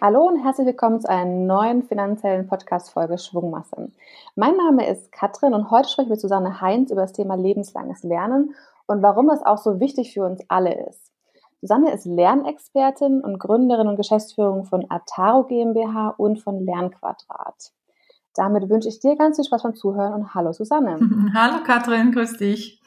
Hallo und herzlich willkommen zu einer neuen finanziellen Podcast-Folge Schwungmasse. Mein Name ist Katrin und heute sprechen wir mit Susanne Heinz über das Thema lebenslanges Lernen und warum das auch so wichtig für uns alle ist. Susanne ist Lernexpertin und Gründerin und Geschäftsführung von Ataro GmbH und von Lernquadrat. Damit wünsche ich dir ganz viel Spaß beim Zuhören und hallo Susanne. Hallo Katrin, grüß dich.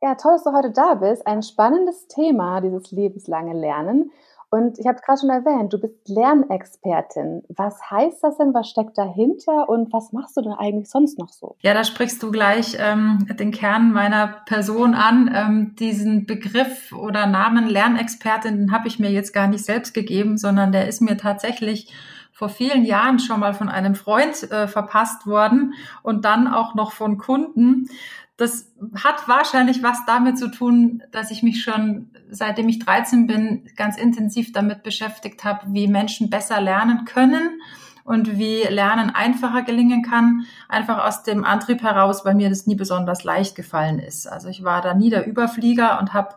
Ja, toll, dass du heute da bist. Ein spannendes Thema, dieses lebenslange Lernen. Und ich habe gerade schon erwähnt, du bist Lernexpertin. Was heißt das denn? Was steckt dahinter? Und was machst du denn eigentlich sonst noch so? Ja, da sprichst du gleich ähm, den Kern meiner Person an. Ähm, diesen Begriff oder Namen Lernexpertin habe ich mir jetzt gar nicht selbst gegeben, sondern der ist mir tatsächlich vor vielen Jahren schon mal von einem Freund äh, verpasst worden und dann auch noch von Kunden. Das hat wahrscheinlich was damit zu tun, dass ich mich schon seitdem ich 13 bin ganz intensiv damit beschäftigt habe, wie Menschen besser lernen können und wie Lernen einfacher gelingen kann, einfach aus dem Antrieb heraus, weil mir das nie besonders leicht gefallen ist. Also ich war da nie der Überflieger und habe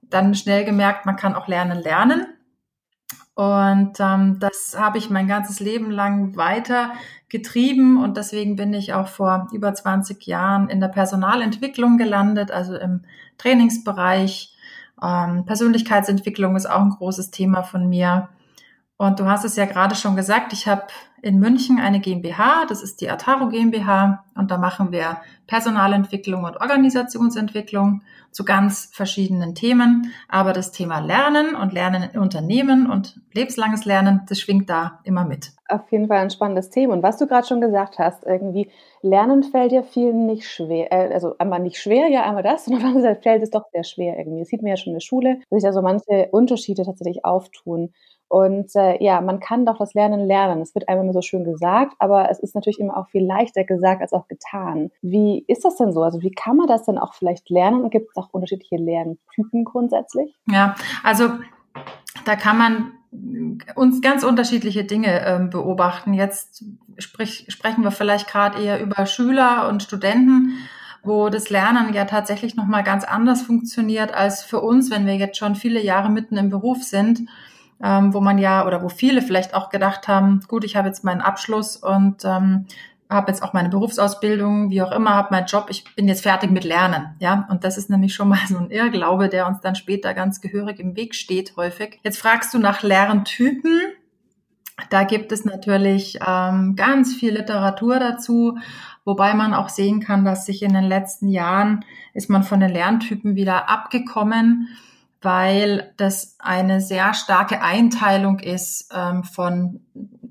dann schnell gemerkt, man kann auch lernen lernen. Und ähm, das habe ich mein ganzes Leben lang weiter getrieben und deswegen bin ich auch vor über 20 Jahren in der Personalentwicklung gelandet, also im Trainingsbereich. Ähm, Persönlichkeitsentwicklung ist auch ein großes Thema von mir. Und du hast es ja gerade schon gesagt, ich habe in München eine GmbH, das ist die Ataro GmbH und da machen wir Personalentwicklung und Organisationsentwicklung zu ganz verschiedenen Themen. Aber das Thema Lernen und Lernen in Unternehmen und lebenslanges Lernen, das schwingt da immer mit. Auf jeden Fall ein spannendes Thema. Und was du gerade schon gesagt hast, irgendwie Lernen fällt ja vielen nicht schwer. Äh, also einmal nicht schwer, ja einmal das, anderen Seite fällt es doch sehr schwer irgendwie. Das sieht man ja schon in der Schule, dass sich da so manche Unterschiede tatsächlich auftun. Und äh, ja, man kann doch das Lernen lernen. Es wird einem immer so schön gesagt, aber es ist natürlich immer auch viel leichter gesagt als auch getan. Wie ist das denn so? Also wie kann man das denn auch vielleicht lernen? Gibt es auch unterschiedliche Lerntypen grundsätzlich? Ja, also da kann man uns ganz unterschiedliche Dinge ähm, beobachten. Jetzt sprich, sprechen wir vielleicht gerade eher über Schüler und Studenten wo das Lernen ja tatsächlich noch mal ganz anders funktioniert als für uns, wenn wir jetzt schon viele Jahre mitten im Beruf sind ähm, wo man ja oder wo viele vielleicht auch gedacht haben, gut, ich habe jetzt meinen Abschluss und ähm, habe jetzt auch meine Berufsausbildung, wie auch immer, habe meinen Job, ich bin jetzt fertig mit Lernen, ja. Und das ist nämlich schon mal so ein Irrglaube, der uns dann später ganz gehörig im Weg steht häufig. Jetzt fragst du nach Lerntypen. Da gibt es natürlich ähm, ganz viel Literatur dazu, wobei man auch sehen kann, dass sich in den letzten Jahren ist man von den Lerntypen wieder abgekommen weil das eine sehr starke Einteilung ist ähm, von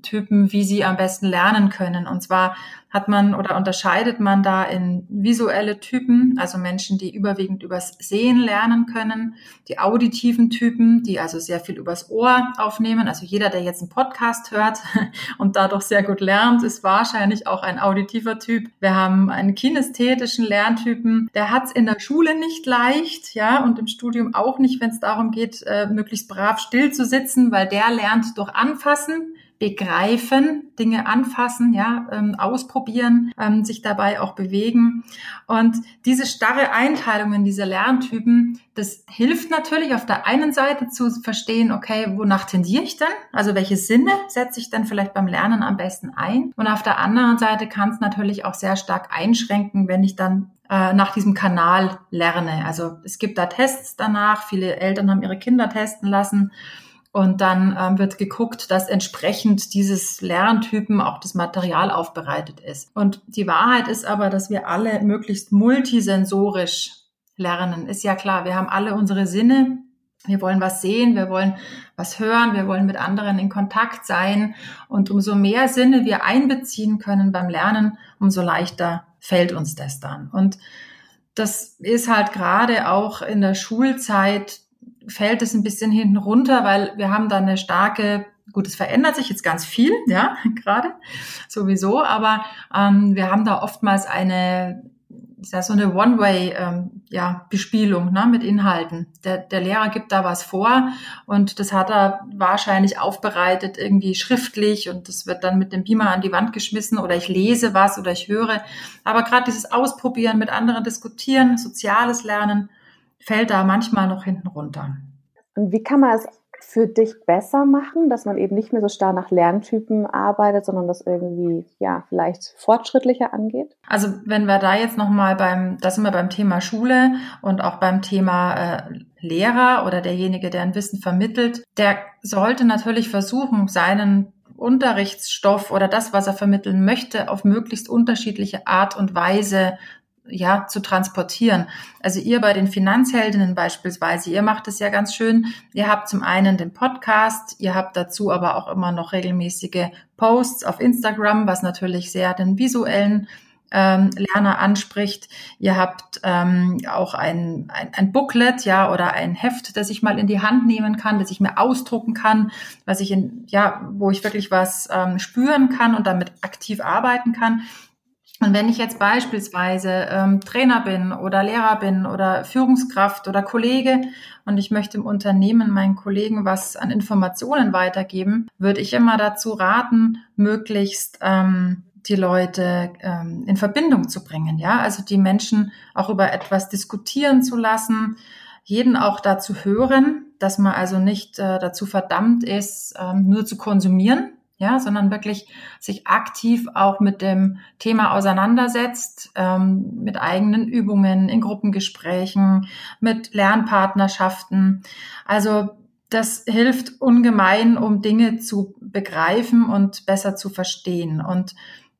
Typen, wie sie am besten lernen können. Und zwar hat man oder unterscheidet man da in visuelle Typen, also Menschen, die überwiegend übers Sehen lernen können, die auditiven Typen, die also sehr viel übers Ohr aufnehmen. Also jeder, der jetzt einen Podcast hört und dadurch sehr gut lernt, ist wahrscheinlich auch ein auditiver Typ. Wir haben einen kinästhetischen Lerntypen, der hat es in der Schule nicht leicht, ja, und im Studium auch nicht, wenn es darum geht, äh, möglichst brav still zu sitzen, weil der lernt durch Anfassen begreifen, Dinge anfassen, ja, ähm, ausprobieren, ähm, sich dabei auch bewegen. Und diese starre Einteilung in diese Lerntypen, das hilft natürlich auf der einen Seite zu verstehen, okay, wonach tendiere ich denn? Also welche Sinne setze ich denn vielleicht beim Lernen am besten ein? Und auf der anderen Seite kann es natürlich auch sehr stark einschränken, wenn ich dann äh, nach diesem Kanal lerne. Also es gibt da Tests danach. Viele Eltern haben ihre Kinder testen lassen. Und dann ähm, wird geguckt, dass entsprechend dieses Lerntypen auch das Material aufbereitet ist. Und die Wahrheit ist aber, dass wir alle möglichst multisensorisch lernen. Ist ja klar, wir haben alle unsere Sinne. Wir wollen was sehen, wir wollen was hören, wir wollen mit anderen in Kontakt sein. Und umso mehr Sinne wir einbeziehen können beim Lernen, umso leichter fällt uns das dann. Und das ist halt gerade auch in der Schulzeit fällt es ein bisschen hinten runter, weil wir haben da eine starke, gut, es verändert sich jetzt ganz viel, ja, gerade sowieso, aber ähm, wir haben da oftmals eine, ist ja so eine One-Way, ähm, ja, Bespielung ne, mit Inhalten. Der, der Lehrer gibt da was vor und das hat er wahrscheinlich aufbereitet, irgendwie schriftlich und das wird dann mit dem Beamer an die Wand geschmissen oder ich lese was oder ich höre. Aber gerade dieses Ausprobieren, mit anderen diskutieren, soziales Lernen, fällt da manchmal noch hinten runter. Und wie kann man es für dich besser machen, dass man eben nicht mehr so starr nach Lerntypen arbeitet, sondern das irgendwie ja vielleicht fortschrittlicher angeht? Also wenn wir da jetzt noch mal beim, da sind wir beim Thema Schule und auch beim Thema äh, Lehrer oder derjenige, der ein Wissen vermittelt, der sollte natürlich versuchen, seinen Unterrichtsstoff oder das, was er vermitteln möchte, auf möglichst unterschiedliche Art und Weise ja, zu transportieren. Also ihr bei den Finanzheldinnen beispielsweise, ihr macht es ja ganz schön. Ihr habt zum einen den Podcast, ihr habt dazu aber auch immer noch regelmäßige Posts auf Instagram, was natürlich sehr den visuellen ähm, Lerner anspricht. Ihr habt ähm, auch ein, ein, ein Booklet, ja, oder ein Heft, das ich mal in die Hand nehmen kann, das ich mir ausdrucken kann, was ich in, ja, wo ich wirklich was ähm, spüren kann und damit aktiv arbeiten kann. Und wenn ich jetzt beispielsweise ähm, Trainer bin oder Lehrer bin oder Führungskraft oder Kollege und ich möchte im Unternehmen meinen Kollegen was an Informationen weitergeben, würde ich immer dazu raten, möglichst ähm, die Leute ähm, in Verbindung zu bringen, ja, also die Menschen auch über etwas diskutieren zu lassen, jeden auch dazu hören, dass man also nicht äh, dazu verdammt ist, ähm, nur zu konsumieren, ja, sondern wirklich sich aktiv auch mit dem Thema auseinandersetzt, ähm, mit eigenen Übungen, in Gruppengesprächen, mit Lernpartnerschaften. Also das hilft ungemein, um Dinge zu begreifen und besser zu verstehen. Und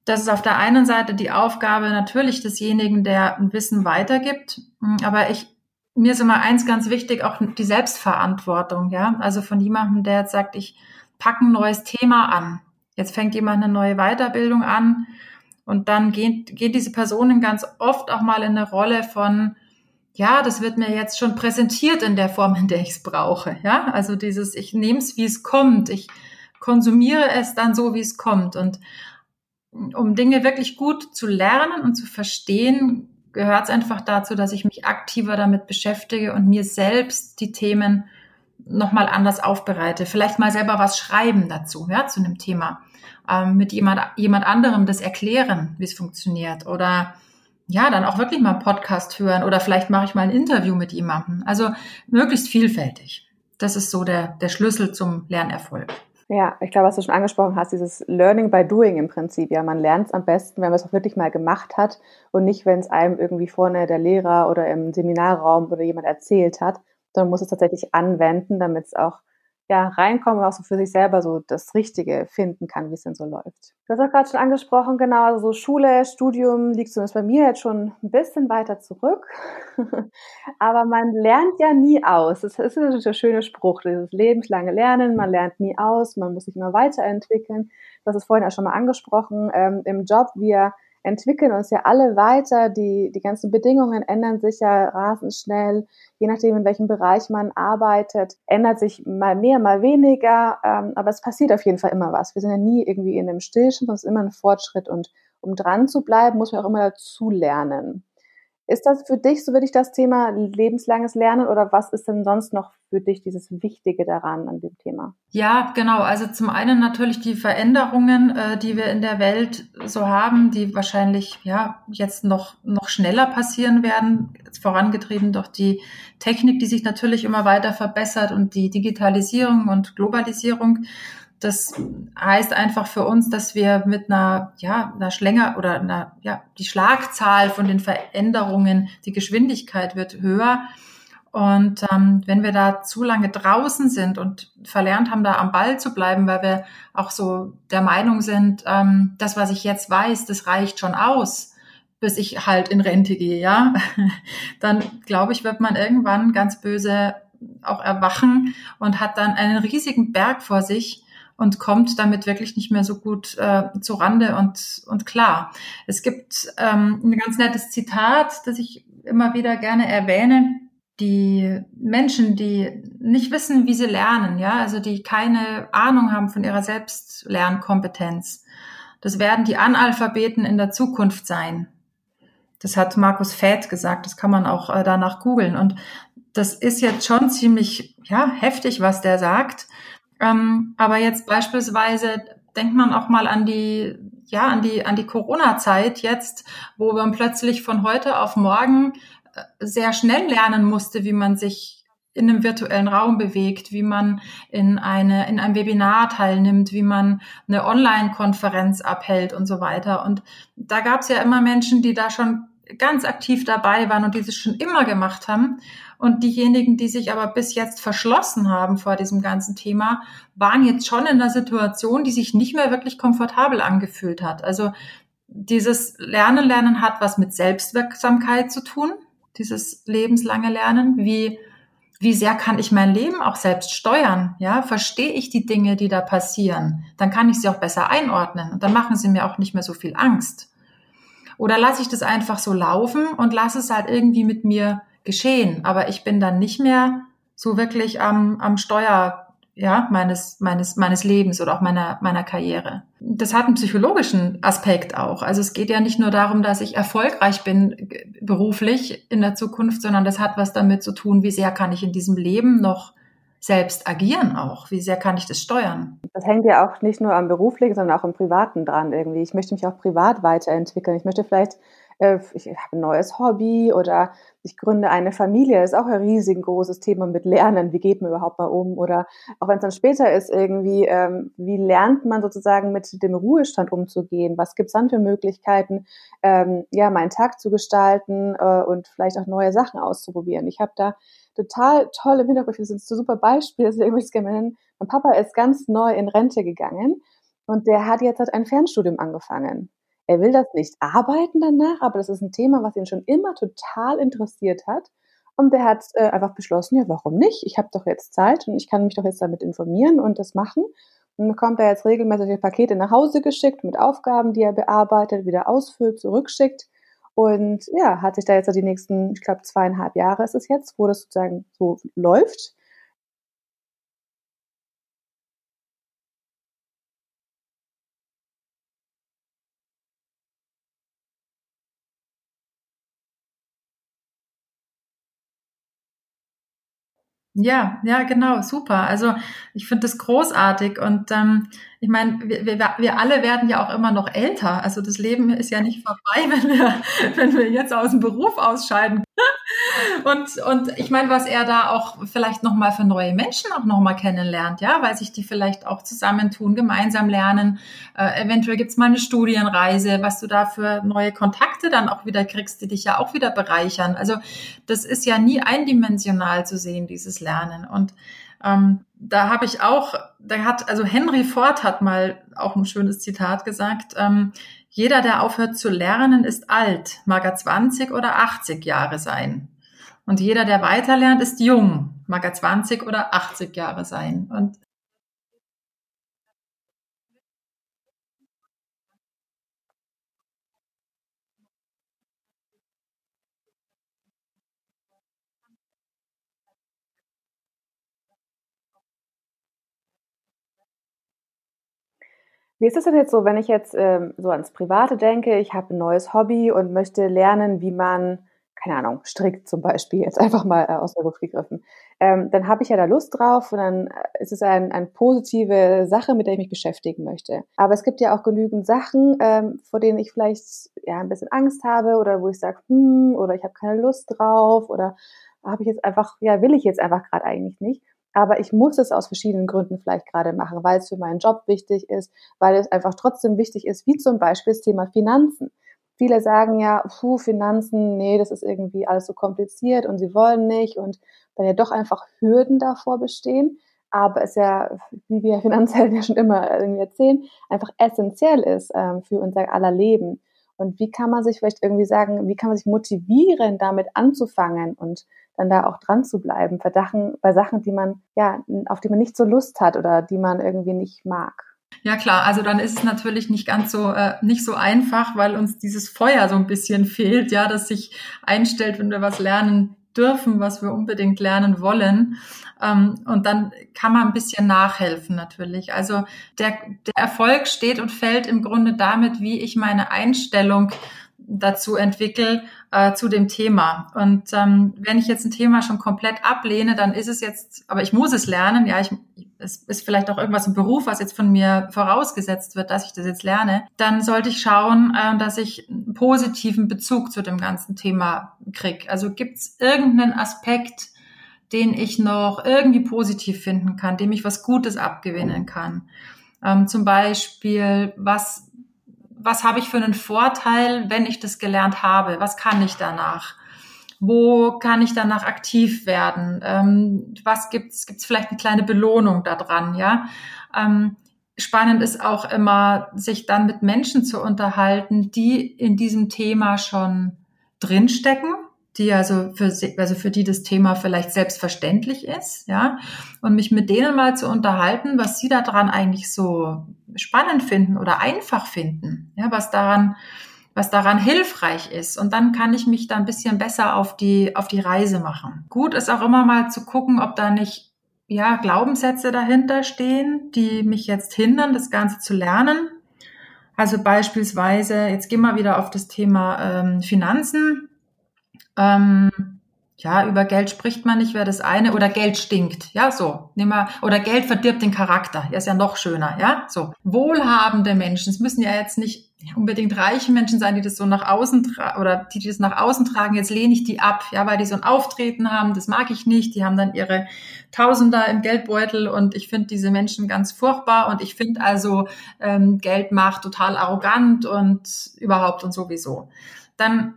das ist auf der einen Seite die Aufgabe natürlich desjenigen, der ein Wissen weitergibt. Aber ich, mir ist immer eins ganz wichtig, auch die Selbstverantwortung, ja. Also von jemandem, der jetzt sagt, ich packe ein neues Thema an. Jetzt fängt jemand eine neue Weiterbildung an und dann gehen, gehen diese Personen ganz oft auch mal in eine Rolle von, ja, das wird mir jetzt schon präsentiert in der Form, in der ich es brauche. Ja, also dieses, ich nehme es, wie es kommt. Ich konsumiere es dann so, wie es kommt. Und um Dinge wirklich gut zu lernen und zu verstehen, gehört es einfach dazu, dass ich mich aktiver damit beschäftige und mir selbst die Themen nochmal anders aufbereite. Vielleicht mal selber was schreiben dazu, ja, zu einem Thema. Ähm, mit jemand, jemand anderem das erklären, wie es funktioniert. Oder ja, dann auch wirklich mal einen Podcast hören oder vielleicht mache ich mal ein Interview mit jemandem. Also möglichst vielfältig. Das ist so der, der Schlüssel zum Lernerfolg. Ja, ich glaube, was du schon angesprochen hast, dieses Learning by Doing im Prinzip. Ja, man lernt es am besten, wenn man es auch wirklich mal gemacht hat und nicht, wenn es einem irgendwie vorne der Lehrer oder im Seminarraum oder jemand erzählt hat sondern muss es tatsächlich anwenden, damit es auch ja, reinkommen auch so für sich selber so das Richtige finden kann, wie es denn so läuft. Du hast auch gerade schon angesprochen, genau, also so Schule, Studium liegt zumindest bei mir jetzt schon ein bisschen weiter zurück. Aber man lernt ja nie aus. Das ist natürlich der schöne Spruch, dieses lebenslange Lernen, man lernt nie aus, man muss sich immer weiterentwickeln. Du hast es vorhin auch schon mal angesprochen, ähm, im Job, wir entwickeln uns ja alle weiter. Die, die ganzen Bedingungen ändern sich ja rasend schnell. Je nachdem, in welchem Bereich man arbeitet, ändert sich mal mehr, mal weniger. Ähm, aber es passiert auf jeden Fall immer was. Wir sind ja nie irgendwie in einem Stillstand, es ist immer ein Fortschritt. Und um dran zu bleiben, muss man auch immer dazu lernen. Ist das für dich so wirklich das Thema lebenslanges Lernen oder was ist denn sonst noch für dich dieses Wichtige daran an dem Thema? Ja, genau. Also zum einen natürlich die Veränderungen, äh, die wir in der Welt so haben, die wahrscheinlich ja jetzt noch noch schneller passieren werden, vorangetrieben durch die Technik, die sich natürlich immer weiter verbessert und die Digitalisierung und Globalisierung. Das heißt einfach für uns, dass wir mit einer, ja, einer Schlänger oder einer, ja, die Schlagzahl von den Veränderungen, die Geschwindigkeit wird höher. Und ähm, wenn wir da zu lange draußen sind und verlernt haben, da am Ball zu bleiben, weil wir auch so der Meinung sind, ähm, das, was ich jetzt weiß, das reicht schon aus, bis ich halt in Rente gehe, ja, dann glaube ich, wird man irgendwann ganz böse auch erwachen und hat dann einen riesigen Berg vor sich, und kommt damit wirklich nicht mehr so gut äh, zu Rande und, und klar. Es gibt ähm, ein ganz nettes Zitat, das ich immer wieder gerne erwähne. Die Menschen, die nicht wissen, wie sie lernen, ja, also die keine Ahnung haben von ihrer Selbstlernkompetenz, das werden die Analphabeten in der Zukunft sein. Das hat Markus Fäth gesagt, das kann man auch äh, danach googeln. Und das ist jetzt schon ziemlich ja, heftig, was der sagt. Ähm, aber jetzt beispielsweise denkt man auch mal an die, ja, an die, an die Corona-Zeit jetzt, wo man plötzlich von heute auf morgen sehr schnell lernen musste, wie man sich in einem virtuellen Raum bewegt, wie man in eine in einem Webinar teilnimmt, wie man eine Online-Konferenz abhält und so weiter. Und da gab es ja immer Menschen, die da schon ganz aktiv dabei waren und die das schon immer gemacht haben. Und diejenigen, die sich aber bis jetzt verschlossen haben vor diesem ganzen Thema, waren jetzt schon in einer Situation, die sich nicht mehr wirklich komfortabel angefühlt hat. Also dieses Lernen, Lernen hat was mit Selbstwirksamkeit zu tun, dieses lebenslange Lernen. Wie wie sehr kann ich mein Leben auch selbst steuern? Ja, verstehe ich die Dinge, die da passieren? Dann kann ich sie auch besser einordnen und dann machen sie mir auch nicht mehr so viel Angst. Oder lasse ich das einfach so laufen und lasse es halt irgendwie mit mir geschehen. Aber ich bin dann nicht mehr so wirklich am, am Steuer ja, meines, meines, meines Lebens oder auch meiner, meiner Karriere. Das hat einen psychologischen Aspekt auch. Also es geht ja nicht nur darum, dass ich erfolgreich bin beruflich in der Zukunft, sondern das hat was damit zu tun, wie sehr kann ich in diesem Leben noch selbst agieren auch? Wie sehr kann ich das steuern? Das hängt ja auch nicht nur am beruflichen, sondern auch im privaten dran irgendwie. Ich möchte mich auch privat weiterentwickeln. Ich möchte vielleicht äh, ich habe ein neues Hobby oder ich gründe eine Familie. Das ist auch ein riesengroßes Thema mit Lernen. Wie geht man überhaupt mal um? Oder auch wenn es dann später ist, irgendwie, ähm, wie lernt man sozusagen mit dem Ruhestand umzugehen? Was gibt es dann für Möglichkeiten, ähm, ja, meinen Tag zu gestalten äh, und vielleicht auch neue Sachen auszuprobieren? Ich habe da total toll im das ist ein super Beispiel, deswegen möchte ich es gerne nennen. Mein Papa ist ganz neu in Rente gegangen und der hat jetzt halt ein Fernstudium angefangen. Er will das nicht arbeiten danach, aber das ist ein Thema, was ihn schon immer total interessiert hat. Und der hat äh, einfach beschlossen, ja, warum nicht? Ich habe doch jetzt Zeit und ich kann mich doch jetzt damit informieren und das machen. Und bekommt er jetzt regelmäßig Pakete nach Hause geschickt mit Aufgaben, die er bearbeitet, wieder ausfüllt, zurückschickt. Und ja, hat sich da jetzt die nächsten, ich glaube, zweieinhalb Jahre ist es jetzt, wo das sozusagen so läuft. Ja, ja, genau, super. Also ich finde das großartig und ähm, ich meine, wir, wir, wir alle werden ja auch immer noch älter. Also das Leben ist ja nicht vorbei, wenn wir, wenn wir jetzt aus dem Beruf ausscheiden. Und, und ich meine, was er da auch vielleicht nochmal für neue Menschen auch nochmal kennenlernt, ja, weil sich die vielleicht auch zusammentun, gemeinsam lernen. Äh, eventuell gibt's mal eine Studienreise, was du da für neue Kontakte dann auch wieder kriegst, die dich ja auch wieder bereichern. Also das ist ja nie eindimensional zu sehen, dieses Lernen. Und ähm, da habe ich auch, da hat, also Henry Ford hat mal auch ein schönes Zitat gesagt, ähm, jeder, der aufhört zu lernen, ist alt, mag er 20 oder 80 Jahre sein. Und jeder, der weiterlernt, ist jung, mag er 20 oder 80 Jahre sein. Und Wie ist es denn jetzt so, wenn ich jetzt ähm, so ans Private denke, ich habe ein neues Hobby und möchte lernen, wie man, keine Ahnung, strickt zum Beispiel, jetzt einfach mal äh, aus der Luft gegriffen. Ähm, dann habe ich ja da Lust drauf und dann äh, ist es ein, eine positive Sache, mit der ich mich beschäftigen möchte. Aber es gibt ja auch genügend Sachen, ähm, vor denen ich vielleicht ja ein bisschen Angst habe oder wo ich sage, hm, oder ich habe keine Lust drauf oder habe ich jetzt einfach, ja, will ich jetzt einfach gerade eigentlich nicht aber ich muss es aus verschiedenen Gründen vielleicht gerade machen, weil es für meinen Job wichtig ist, weil es einfach trotzdem wichtig ist, wie zum Beispiel das Thema Finanzen. Viele sagen ja, puh, Finanzen, nee, das ist irgendwie alles so kompliziert und sie wollen nicht und dann ja doch einfach Hürden davor bestehen. Aber es ja, wie wir Finanzhelden ja schon immer irgendwie erzählen, einfach essentiell ist ähm, für unser aller Leben. Und wie kann man sich vielleicht irgendwie sagen, wie kann man sich motivieren, damit anzufangen und dann da auch dran zu bleiben bei Sachen, bei Sachen, die man, ja, auf die man nicht so Lust hat oder die man irgendwie nicht mag. Ja klar, also dann ist es natürlich nicht ganz so äh, nicht so einfach, weil uns dieses Feuer so ein bisschen fehlt, ja, das sich einstellt, wenn wir was lernen dürfen, was wir unbedingt lernen wollen. Ähm, und dann kann man ein bisschen nachhelfen natürlich. Also der, der Erfolg steht und fällt im Grunde damit, wie ich meine Einstellung dazu entwickle äh, zu dem Thema. Und ähm, wenn ich jetzt ein Thema schon komplett ablehne, dann ist es jetzt, aber ich muss es lernen, ja, ich, es ist vielleicht auch irgendwas im Beruf, was jetzt von mir vorausgesetzt wird, dass ich das jetzt lerne, dann sollte ich schauen, äh, dass ich einen positiven Bezug zu dem ganzen Thema kriege. Also gibt es irgendeinen Aspekt, den ich noch irgendwie positiv finden kann, dem ich was Gutes abgewinnen kann. Ähm, zum Beispiel, was, was habe ich für einen Vorteil, wenn ich das gelernt habe? Was kann ich danach? Wo kann ich danach aktiv werden? Ähm, was gibt's? Gibt's vielleicht eine kleine Belohnung daran? Ja. Ähm, spannend ist auch immer, sich dann mit Menschen zu unterhalten, die in diesem Thema schon drinstecken, die also für, also für die das Thema vielleicht selbstverständlich ist, ja, und mich mit denen mal zu unterhalten, was sie daran eigentlich so spannend finden oder einfach finden, ja, was daran was daran hilfreich ist. Und dann kann ich mich da ein bisschen besser auf die, auf die Reise machen. Gut ist auch immer mal zu gucken, ob da nicht ja, Glaubenssätze dahinter stehen, die mich jetzt hindern, das Ganze zu lernen. Also beispielsweise, jetzt gehen wir wieder auf das Thema ähm, Finanzen. Ähm, ja, über Geld spricht man nicht, wäre das eine. Oder Geld stinkt. Ja, so. Nehmen wir, oder Geld verdirbt den Charakter. Ja, ist ja noch schöner. Ja, so. Wohlhabende Menschen. Es müssen ja jetzt nicht unbedingt reiche Menschen sein, die das so nach außen oder die, die das nach außen tragen. Jetzt lehne ich die ab. Ja, weil die so ein Auftreten haben. Das mag ich nicht. Die haben dann ihre Tausender im Geldbeutel und ich finde diese Menschen ganz furchtbar und ich finde also ähm, Geld macht total arrogant und überhaupt und sowieso. Dann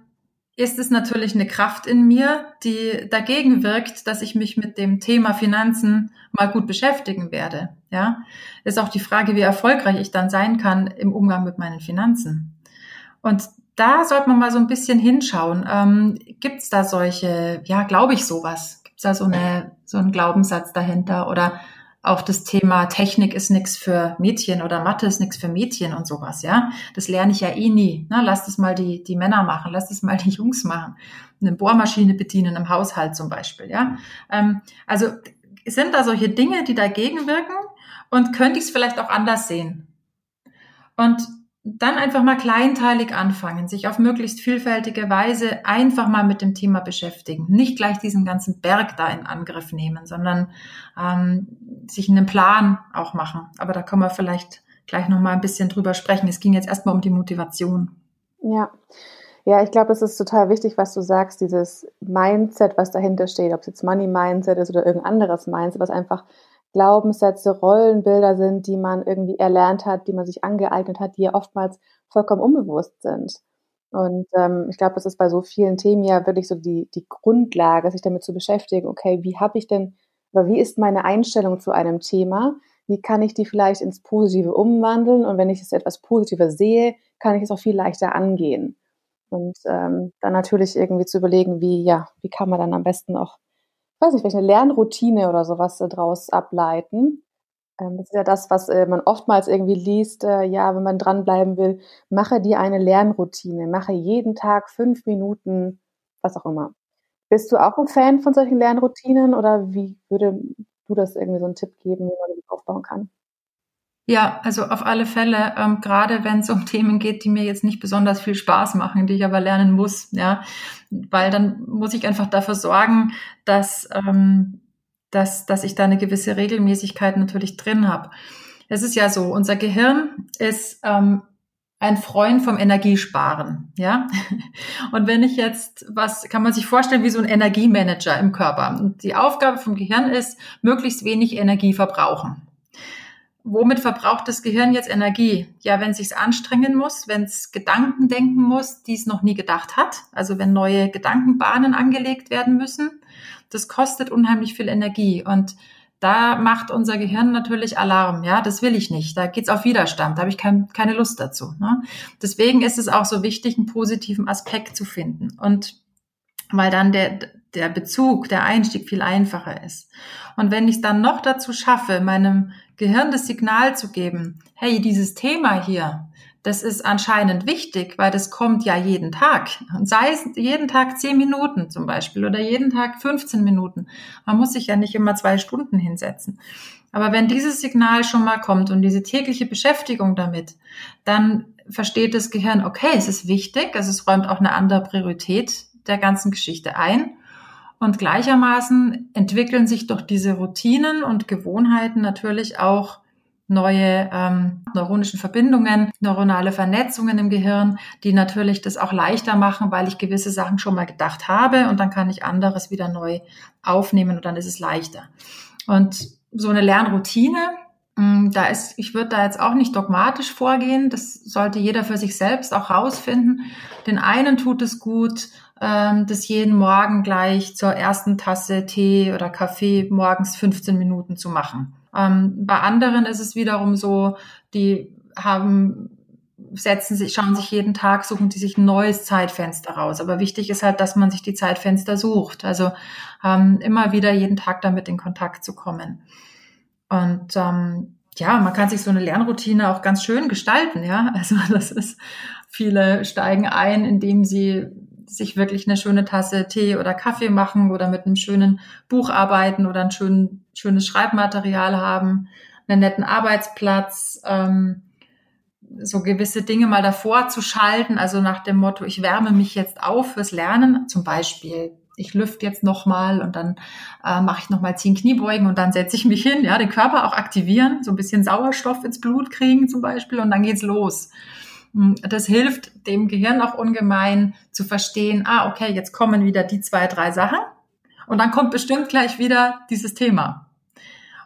ist es natürlich eine Kraft in mir, die dagegen wirkt, dass ich mich mit dem Thema Finanzen mal gut beschäftigen werde. Ja, ist auch die Frage, wie erfolgreich ich dann sein kann im Umgang mit meinen Finanzen. Und da sollte man mal so ein bisschen hinschauen. Ähm, Gibt es da solche, ja, glaube ich sowas? Gibt es da so eine so einen Glaubenssatz dahinter oder auch das Thema Technik ist nichts für Mädchen oder Mathe ist nichts für Mädchen und sowas, ja. Das lerne ich ja eh nie. Na, lass das mal die, die Männer machen, lass das mal die Jungs machen. Eine Bohrmaschine bedienen im Haushalt zum Beispiel, ja. Ähm, also sind da solche Dinge, die dagegen wirken und könnte ich es vielleicht auch anders sehen? Und dann einfach mal kleinteilig anfangen, sich auf möglichst vielfältige Weise einfach mal mit dem Thema beschäftigen. Nicht gleich diesen ganzen Berg da in Angriff nehmen, sondern ähm, sich einen Plan auch machen. Aber da können wir vielleicht gleich noch mal ein bisschen drüber sprechen. Es ging jetzt erstmal um die Motivation. Ja. Ja, ich glaube, es ist total wichtig, was du sagst, dieses Mindset, was dahinter steht, ob es jetzt Money Mindset ist oder irgendein anderes Mindset, was einfach Glaubenssätze, Rollenbilder sind, die man irgendwie erlernt hat, die man sich angeeignet hat, die ja oftmals vollkommen unbewusst sind. Und ähm, ich glaube, das ist bei so vielen Themen ja wirklich so die, die Grundlage, sich damit zu beschäftigen, okay, wie habe ich denn, oder wie ist meine Einstellung zu einem Thema? Wie kann ich die vielleicht ins Positive umwandeln? Und wenn ich es etwas positiver sehe, kann ich es auch viel leichter angehen. Und ähm, dann natürlich irgendwie zu überlegen, wie, ja, wie kann man dann am besten auch weiß nicht, eine Lernroutine oder sowas daraus ableiten. Ähm, das ist ja das, was äh, man oftmals irgendwie liest, äh, ja, wenn man dranbleiben will, mache dir eine Lernroutine, mache jeden Tag fünf Minuten, was auch immer. Bist du auch ein Fan von solchen Lernroutinen oder wie würde du das irgendwie so einen Tipp geben, wie man die aufbauen kann? Ja, also auf alle Fälle, ähm, gerade wenn es um Themen geht, die mir jetzt nicht besonders viel Spaß machen, die ich aber lernen muss, ja, weil dann muss ich einfach dafür sorgen, dass, ähm, dass, dass ich da eine gewisse Regelmäßigkeit natürlich drin habe. Es ist ja so, unser Gehirn ist ähm, ein Freund vom Energiesparen, ja. Und wenn ich jetzt, was kann man sich vorstellen wie so ein Energiemanager im Körper? Und die Aufgabe vom Gehirn ist, möglichst wenig Energie verbrauchen womit verbraucht das Gehirn jetzt Energie? Ja, wenn es sich anstrengen muss, wenn es Gedanken denken muss, die es noch nie gedacht hat, also wenn neue Gedankenbahnen angelegt werden müssen, das kostet unheimlich viel Energie und da macht unser Gehirn natürlich Alarm. Ja, das will ich nicht. Da geht's auf Widerstand. Da habe ich kein, keine Lust dazu. Ne? Deswegen ist es auch so wichtig, einen positiven Aspekt zu finden. Und weil dann der, der Bezug, der Einstieg viel einfacher ist. Und wenn ich es dann noch dazu schaffe, meinem Gehirn das Signal zu geben, hey, dieses Thema hier, das ist anscheinend wichtig, weil das kommt ja jeden Tag. Und sei es jeden Tag zehn Minuten zum Beispiel oder jeden Tag 15 Minuten. Man muss sich ja nicht immer zwei Stunden hinsetzen. Aber wenn dieses Signal schon mal kommt und diese tägliche Beschäftigung damit, dann versteht das Gehirn, okay, es ist wichtig, also es räumt auch eine andere Priorität der ganzen Geschichte ein. Und gleichermaßen entwickeln sich durch diese Routinen und Gewohnheiten natürlich auch neue ähm, neuronischen Verbindungen, neuronale Vernetzungen im Gehirn, die natürlich das auch leichter machen, weil ich gewisse Sachen schon mal gedacht habe und dann kann ich anderes wieder neu aufnehmen und dann ist es leichter. Und so eine Lernroutine, mm, da ist, ich würde da jetzt auch nicht dogmatisch vorgehen. Das sollte jeder für sich selbst auch rausfinden. Den einen tut es gut, ähm, das jeden Morgen gleich zur ersten Tasse Tee oder Kaffee morgens 15 Minuten zu machen. Ähm, bei anderen ist es wiederum so, die haben setzen sich, schauen sich jeden Tag, suchen die sich ein neues Zeitfenster raus. Aber wichtig ist halt, dass man sich die Zeitfenster sucht. Also ähm, immer wieder jeden Tag damit in Kontakt zu kommen. Und ähm, ja, man kann sich so eine Lernroutine auch ganz schön gestalten, ja. Also das ist, viele steigen ein, indem sie sich wirklich eine schöne Tasse Tee oder Kaffee machen oder mit einem schönen Buch arbeiten oder ein schön, schönes Schreibmaterial haben, einen netten Arbeitsplatz, ähm, so gewisse Dinge mal davor zu schalten, also nach dem Motto, ich wärme mich jetzt auf fürs Lernen, zum Beispiel ich lüfte jetzt nochmal und dann äh, mache ich nochmal zehn Kniebeugen und dann setze ich mich hin, ja, den Körper auch aktivieren, so ein bisschen Sauerstoff ins Blut kriegen zum Beispiel und dann geht's los. Hm, das hilft dem Gehirn auch ungemein zu verstehen, ah, okay, jetzt kommen wieder die zwei, drei Sachen und dann kommt bestimmt gleich wieder dieses Thema.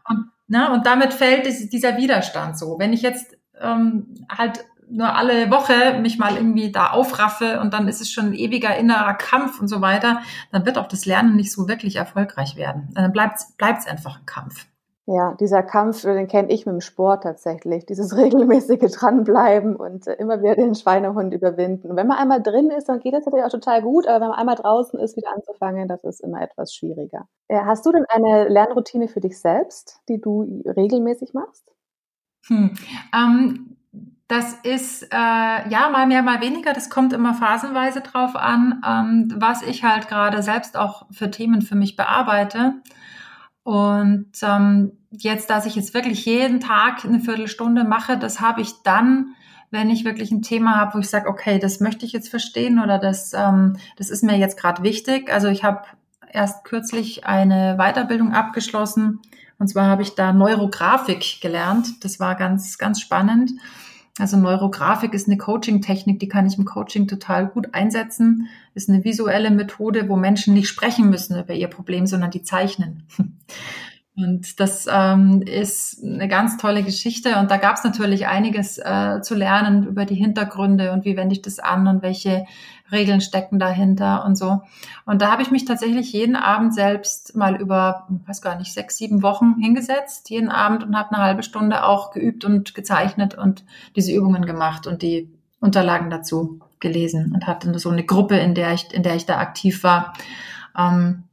Und, ne, und damit fällt dieser Widerstand so. Wenn ich jetzt ähm, halt nur alle Woche mich mal irgendwie da aufraffe und dann ist es schon ein ewiger innerer Kampf und so weiter, dann wird auch das Lernen nicht so wirklich erfolgreich werden. Dann bleibt es einfach ein Kampf. Ja, dieser Kampf, den kenne ich mit dem Sport tatsächlich. Dieses regelmäßige Dranbleiben und äh, immer wieder den Schweinehund überwinden. Und wenn man einmal drin ist, dann geht das natürlich auch total gut, aber wenn man einmal draußen ist, wieder anzufangen, das ist immer etwas schwieriger. Ja, hast du denn eine Lernroutine für dich selbst, die du regelmäßig machst? Hm. Ähm, das ist äh, ja mal mehr, mal weniger. Das kommt immer phasenweise drauf an, ähm, was ich halt gerade selbst auch für Themen für mich bearbeite. Und ähm, jetzt, dass ich jetzt wirklich jeden Tag eine Viertelstunde mache, das habe ich dann, wenn ich wirklich ein Thema habe, wo ich sage, okay, das möchte ich jetzt verstehen oder das, ähm, das ist mir jetzt gerade wichtig. Also ich habe erst kürzlich eine Weiterbildung abgeschlossen und zwar habe ich da Neurografik gelernt. Das war ganz, ganz spannend. Also Neurografik ist eine Coaching-Technik, die kann ich im Coaching total gut einsetzen. Ist eine visuelle Methode, wo Menschen nicht sprechen müssen über ihr Problem, sondern die zeichnen. Und das ähm, ist eine ganz tolle Geschichte. Und da gab es natürlich einiges äh, zu lernen über die Hintergründe und wie wende ich das an und welche Regeln stecken dahinter und so. Und da habe ich mich tatsächlich jeden Abend selbst mal über, weiß gar nicht, sechs, sieben Wochen hingesetzt, jeden Abend und habe eine halbe Stunde auch geübt und gezeichnet und diese Übungen gemacht und die Unterlagen dazu gelesen und hatte so eine Gruppe, in der ich, in der ich da aktiv war. Ähm,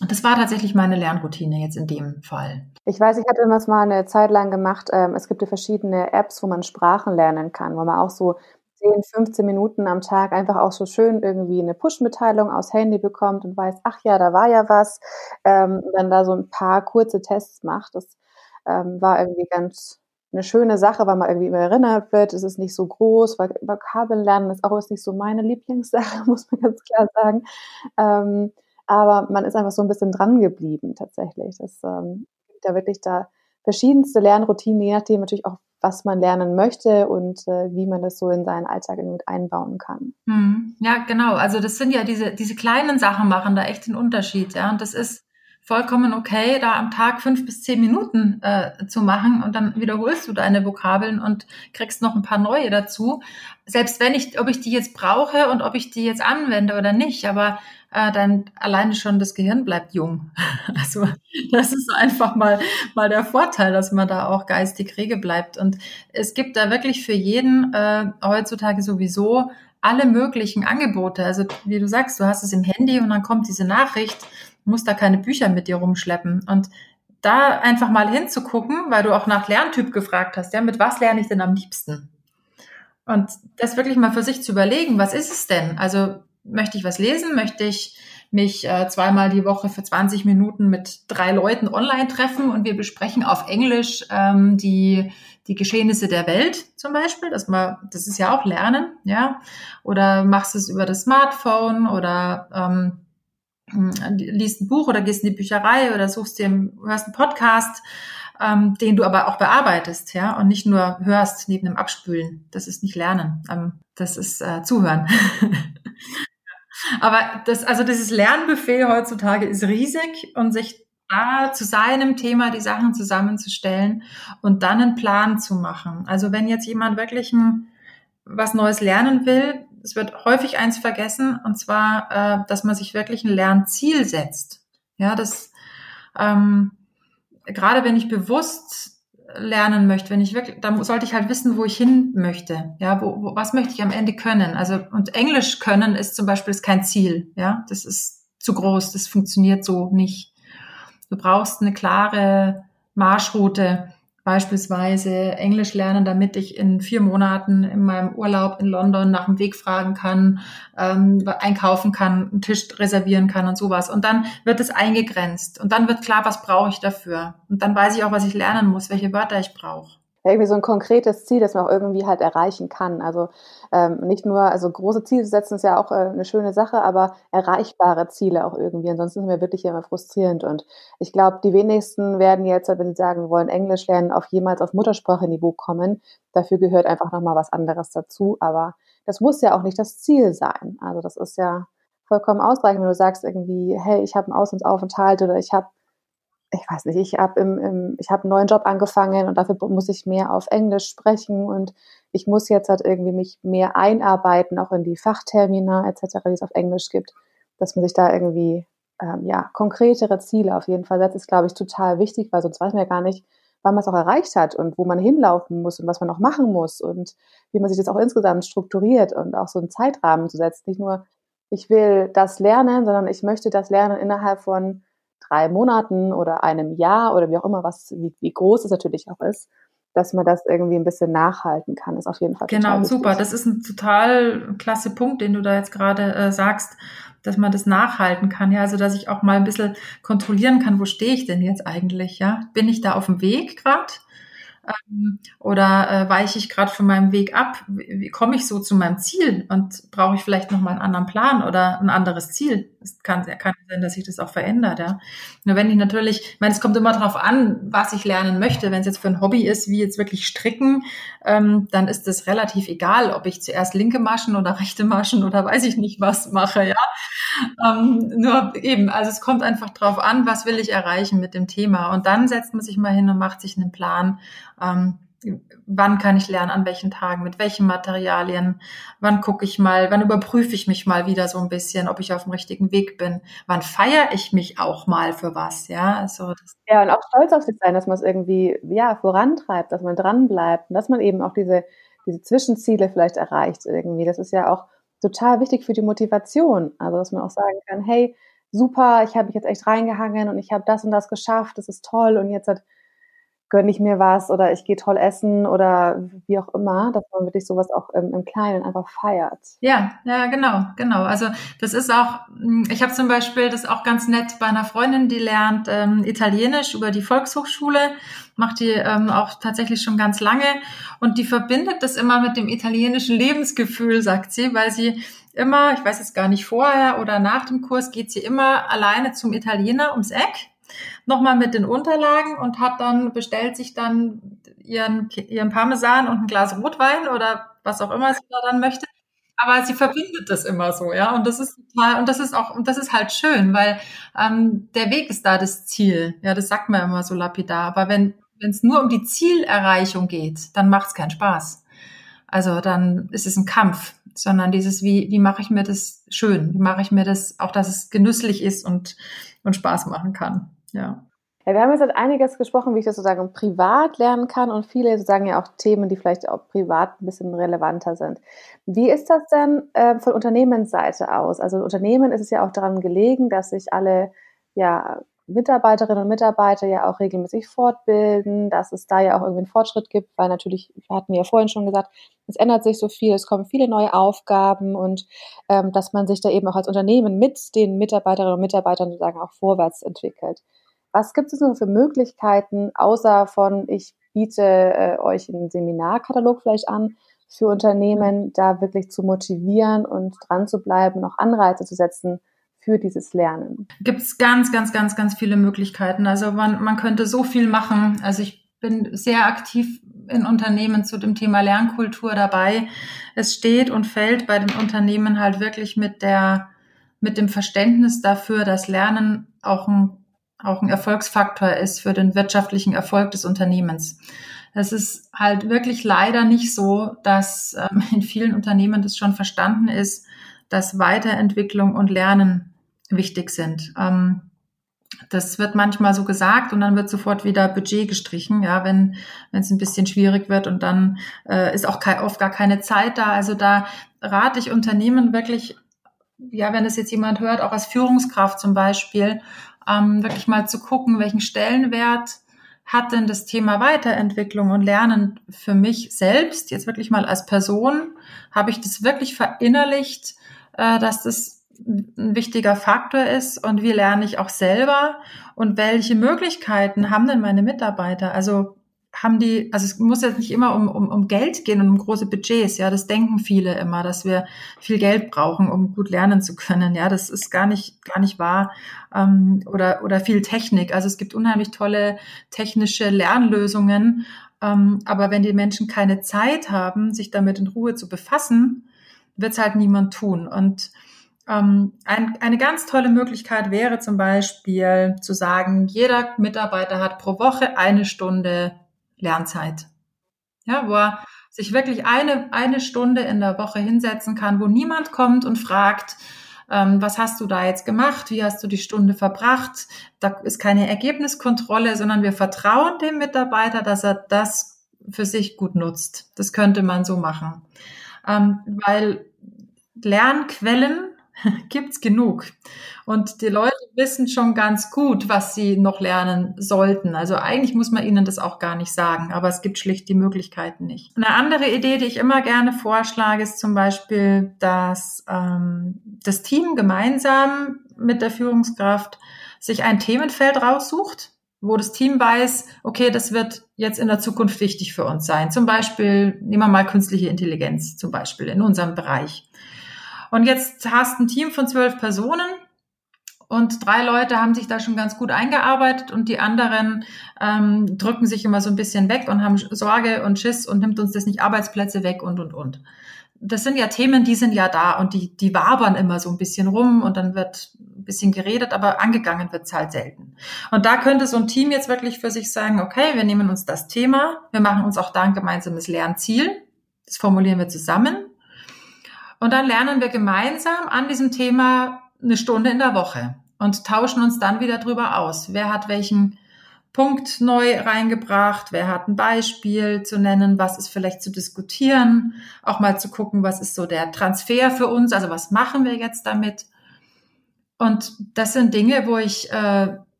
und das war tatsächlich meine Lernroutine jetzt in dem Fall. Ich weiß, ich hatte das mal eine Zeit lang gemacht. Ähm, es gibt ja verschiedene Apps, wo man Sprachen lernen kann, wo man auch so 10, 15 Minuten am Tag einfach auch so schön irgendwie eine Push-Mitteilung aus Handy bekommt und weiß, ach ja, da war ja was, ähm, dann da so ein paar kurze Tests macht. Das ähm, war irgendwie ganz eine schöne Sache, weil man irgendwie immer erinnert wird, es ist nicht so groß, weil Vokabeln lernen ist auch nicht so meine Lieblingssache, muss man ganz klar sagen. Ähm, aber man ist einfach so ein bisschen dran geblieben tatsächlich. Das ähm, gibt ja wirklich da verschiedenste Lernroutinen, je nachdem natürlich auch, was man lernen möchte und äh, wie man das so in seinen Alltag mit einbauen kann. Hm. Ja, genau. Also das sind ja diese, diese kleinen Sachen machen da echt den Unterschied. Ja, und das ist vollkommen okay, da am Tag fünf bis zehn Minuten äh, zu machen und dann wiederholst du deine Vokabeln und kriegst noch ein paar neue dazu. Selbst wenn ich, ob ich die jetzt brauche und ob ich die jetzt anwende oder nicht, aber äh, dann alleine schon das Gehirn bleibt jung. Also das ist einfach mal, mal der Vorteil, dass man da auch geistig rege bleibt. Und es gibt da wirklich für jeden äh, heutzutage sowieso alle möglichen Angebote. Also wie du sagst, du hast es im Handy und dann kommt diese Nachricht, musst da keine Bücher mit dir rumschleppen. Und da einfach mal hinzugucken, weil du auch nach Lerntyp gefragt hast, ja, mit was lerne ich denn am liebsten? Und das wirklich mal für sich zu überlegen, was ist es denn? Also möchte ich was lesen? Möchte ich mich äh, zweimal die Woche für 20 Minuten mit drei Leuten online treffen und wir besprechen auf Englisch ähm, die, die Geschehnisse der Welt zum Beispiel. Das, mal, das ist ja auch Lernen, ja. Oder machst es über das Smartphone oder ähm, hm, liest ein Buch oder gehst in die Bücherei oder suchst dir, hörst einen Podcast, ähm, den du aber auch bearbeitest, ja, und nicht nur hörst neben dem Abspülen. Das ist nicht Lernen, ähm, das ist äh, Zuhören. aber das, also dieses Lernbuffet heutzutage ist riesig und sich da zu seinem Thema die Sachen zusammenzustellen und dann einen Plan zu machen. Also wenn jetzt jemand wirklich ein, was Neues lernen will, es wird häufig eins vergessen, und zwar, äh, dass man sich wirklich ein Lernziel setzt. Ja, das ähm, gerade wenn ich bewusst lernen möchte, wenn ich wirklich, dann sollte ich halt wissen, wo ich hin möchte. Ja, wo, wo, was möchte ich am Ende können? Also und Englisch können ist zum Beispiel ist kein Ziel. Ja, das ist zu groß, das funktioniert so nicht. Du brauchst eine klare Marschroute, beispielsweise Englisch lernen, damit ich in vier Monaten in meinem Urlaub in London nach dem Weg fragen kann, ähm, einkaufen kann, einen Tisch reservieren kann und sowas. Und dann wird es eingegrenzt und dann wird klar, was brauche ich dafür. Und dann weiß ich auch, was ich lernen muss, welche Wörter ich brauche irgendwie so ein konkretes Ziel, das man auch irgendwie halt erreichen kann. Also ähm, nicht nur, also große Ziele setzen ist ja auch äh, eine schöne Sache, aber erreichbare Ziele auch irgendwie. Ansonsten sind wir wirklich immer frustrierend. Und ich glaube, die wenigsten werden jetzt, wenn sie sagen, wir wollen Englisch lernen, auf jemals auf Mutterspracheniveau kommen. Dafür gehört einfach nochmal was anderes dazu. Aber das muss ja auch nicht das Ziel sein. Also das ist ja vollkommen ausreichend, wenn du sagst irgendwie, hey, ich habe einen Auslandsaufenthalt oder ich habe ich weiß nicht, ich habe im, im, habe einen neuen Job angefangen und dafür muss ich mehr auf Englisch sprechen und ich muss jetzt halt irgendwie mich mehr einarbeiten, auch in die Fachtermina etc., die es auf Englisch gibt, dass man sich da irgendwie ähm, ja konkretere Ziele auf jeden Fall setzt, ist glaube ich total wichtig, weil sonst weiß man ja gar nicht, wann man es auch erreicht hat und wo man hinlaufen muss und was man noch machen muss und wie man sich das auch insgesamt strukturiert und auch so einen Zeitrahmen zu setzen. Nicht nur, ich will das lernen, sondern ich möchte das lernen innerhalb von drei Monaten oder einem Jahr oder wie auch immer, was, wie, wie groß es natürlich auch ist, dass man das irgendwie ein bisschen nachhalten kann, ist auf jeden Fall. Genau, super. Das ist ein total klasse Punkt, den du da jetzt gerade äh, sagst, dass man das nachhalten kann. Ja, also dass ich auch mal ein bisschen kontrollieren kann, wo stehe ich denn jetzt eigentlich? Ja, bin ich da auf dem Weg gerade? Ähm, oder äh, weiche ich gerade von meinem Weg ab? Wie, wie komme ich so zu meinem Ziel? Und brauche ich vielleicht noch mal einen anderen Plan oder ein anderes Ziel? Es kann, kann sein, dass sich das auch verändert. Ja. Nur wenn ich natürlich, ich meine, es kommt immer darauf an, was ich lernen möchte. Wenn es jetzt für ein Hobby ist, wie jetzt wirklich stricken, ähm, dann ist es relativ egal, ob ich zuerst linke Maschen oder rechte Maschen oder weiß ich nicht was mache. Ja, ähm, nur eben, also es kommt einfach drauf an, was will ich erreichen mit dem Thema. Und dann setzt man sich mal hin und macht sich einen Plan. Ähm, wann kann ich lernen, an welchen Tagen, mit welchen Materialien, wann gucke ich mal, wann überprüfe ich mich mal wieder so ein bisschen, ob ich auf dem richtigen Weg bin, wann feiere ich mich auch mal für was, ja, also ja, und auch stolz auf sich sein, dass man es irgendwie, ja, vorantreibt, dass man dran bleibt und dass man eben auch diese, diese Zwischenziele vielleicht erreicht irgendwie, das ist ja auch total wichtig für die Motivation. Also, dass man auch sagen kann, hey, super, ich habe mich jetzt echt reingehangen und ich habe das und das geschafft, das ist toll und jetzt hat, gönne ich mir was oder ich gehe toll essen oder wie auch immer, dass man wirklich sowas auch im, im Kleinen einfach feiert. Ja, ja, genau, genau. Also das ist auch, hm, ich habe zum Beispiel das auch ganz nett bei einer Freundin, die lernt ähm, Italienisch über die Volkshochschule, macht die ähm, auch tatsächlich schon ganz lange und die verbindet das immer mit dem italienischen Lebensgefühl, sagt sie, weil sie immer, ich weiß jetzt gar nicht vorher oder nach dem Kurs, geht sie immer alleine zum Italiener ums Eck nochmal mit den Unterlagen und hat dann, bestellt sich dann ihren, ihren Parmesan und ein Glas Rotwein oder was auch immer sie da dann möchte. Aber sie verbindet das immer so, ja. Und das ist total, und das ist auch, und das ist halt schön, weil ähm, der Weg ist da das Ziel. Ja, das sagt man immer so lapidar. Aber wenn wenn es nur um die Zielerreichung geht, dann macht es keinen Spaß. Also dann ist es ein Kampf, sondern dieses, wie, wie mache ich mir das schön? Wie mache ich mir das, auch dass es genüsslich ist und, und Spaß machen kann. Ja. Ja, wir haben jetzt halt einiges gesprochen, wie ich das sozusagen privat lernen kann und viele sagen ja auch Themen, die vielleicht auch privat ein bisschen relevanter sind. Wie ist das denn äh, von Unternehmensseite aus? Also Unternehmen ist es ja auch daran gelegen, dass sich alle ja, Mitarbeiterinnen und Mitarbeiter ja auch regelmäßig fortbilden, dass es da ja auch irgendwie einen Fortschritt gibt, weil natürlich, hatten wir ja vorhin schon gesagt, es ändert sich so viel, es kommen viele neue Aufgaben und ähm, dass man sich da eben auch als Unternehmen mit den Mitarbeiterinnen und Mitarbeitern sozusagen auch vorwärts entwickelt. Was gibt es noch für Möglichkeiten, außer von, ich biete äh, euch einen Seminarkatalog vielleicht an, für Unternehmen da wirklich zu motivieren und dran zu bleiben, noch Anreize zu setzen, für dieses Lernen? Gibt es ganz, ganz, ganz, ganz viele Möglichkeiten. Also man, man könnte so viel machen. Also ich bin sehr aktiv in Unternehmen zu dem Thema Lernkultur dabei. Es steht und fällt bei den Unternehmen halt wirklich mit der, mit dem Verständnis dafür, dass Lernen auch ein, auch ein Erfolgsfaktor ist für den wirtschaftlichen Erfolg des Unternehmens. Es ist halt wirklich leider nicht so, dass ähm, in vielen Unternehmen das schon verstanden ist, dass Weiterentwicklung und Lernen wichtig sind. Ähm, das wird manchmal so gesagt und dann wird sofort wieder Budget gestrichen, ja, wenn wenn es ein bisschen schwierig wird und dann äh, ist auch kein, oft gar keine Zeit da. Also da rate ich Unternehmen wirklich, ja, wenn es jetzt jemand hört, auch als Führungskraft zum Beispiel, ähm, wirklich mal zu gucken, welchen Stellenwert hat denn das Thema Weiterentwicklung und Lernen für mich selbst, jetzt wirklich mal als Person, habe ich das wirklich verinnerlicht, äh, dass das ein wichtiger Faktor ist? Und wie lerne ich auch selber? Und welche Möglichkeiten haben denn meine Mitarbeiter? Also haben die, also es muss jetzt nicht immer um, um, um Geld gehen und um große Budgets, ja, das denken viele immer, dass wir viel Geld brauchen, um gut lernen zu können, ja, das ist gar nicht, gar nicht wahr, ähm, oder, oder viel Technik, also es gibt unheimlich tolle technische Lernlösungen, ähm, aber wenn die Menschen keine Zeit haben, sich damit in Ruhe zu befassen, wird es halt niemand tun. Und ähm, ein, eine ganz tolle Möglichkeit wäre zum Beispiel zu sagen, jeder Mitarbeiter hat pro Woche eine Stunde Lernzeit. Ja, wo er sich wirklich eine, eine Stunde in der Woche hinsetzen kann, wo niemand kommt und fragt, ähm, was hast du da jetzt gemacht? Wie hast du die Stunde verbracht? Da ist keine Ergebniskontrolle, sondern wir vertrauen dem Mitarbeiter, dass er das für sich gut nutzt. Das könnte man so machen. Ähm, weil Lernquellen gibt's genug. Und die Leute wissen schon ganz gut, was sie noch lernen sollten. Also eigentlich muss man ihnen das auch gar nicht sagen, aber es gibt schlicht die Möglichkeiten nicht. Eine andere Idee, die ich immer gerne vorschlage, ist zum Beispiel, dass ähm, das Team gemeinsam mit der Führungskraft sich ein Themenfeld raussucht, wo das Team weiß, okay, das wird jetzt in der Zukunft wichtig für uns sein. Zum Beispiel, nehmen wir mal künstliche Intelligenz zum Beispiel in unserem Bereich. Und jetzt hast ein Team von zwölf Personen und drei Leute haben sich da schon ganz gut eingearbeitet und die anderen ähm, drücken sich immer so ein bisschen weg und haben Sorge und Schiss und nimmt uns das nicht Arbeitsplätze weg und und und. Das sind ja Themen, die sind ja da und die, die wabern immer so ein bisschen rum und dann wird ein bisschen geredet, aber angegangen wird es halt selten. Und da könnte so ein Team jetzt wirklich für sich sagen, okay, wir nehmen uns das Thema, wir machen uns auch da ein gemeinsames Lernziel, das formulieren wir zusammen und dann lernen wir gemeinsam an diesem Thema eine Stunde in der Woche und tauschen uns dann wieder drüber aus. Wer hat welchen Punkt neu reingebracht? Wer hat ein Beispiel zu nennen? Was ist vielleicht zu diskutieren? Auch mal zu gucken, was ist so der Transfer für uns? Also was machen wir jetzt damit? Und das sind Dinge, wo ich äh,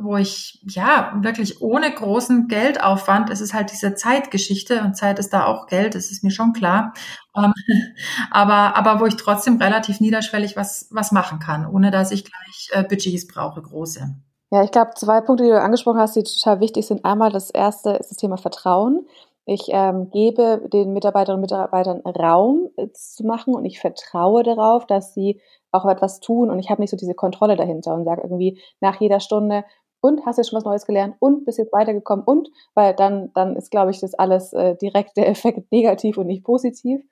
wo ich ja wirklich ohne großen Geldaufwand, es ist halt diese Zeitgeschichte und Zeit ist da auch Geld, das ist mir schon klar, ähm, aber, aber wo ich trotzdem relativ niederschwellig was, was machen kann, ohne dass ich gleich äh, Budgets brauche, große. Ja, ich glaube, zwei Punkte, die du angesprochen hast, die total wichtig sind. Einmal das erste ist das Thema Vertrauen. Ich ähm, gebe den Mitarbeiterinnen und Mitarbeitern Raum äh, zu machen und ich vertraue darauf, dass sie auch etwas tun und ich habe nicht so diese Kontrolle dahinter und sage irgendwie nach jeder Stunde, und hast du schon was Neues gelernt und bist jetzt weitergekommen und, weil dann, dann ist, glaube ich, das alles äh, direkt der Effekt negativ und nicht positiv.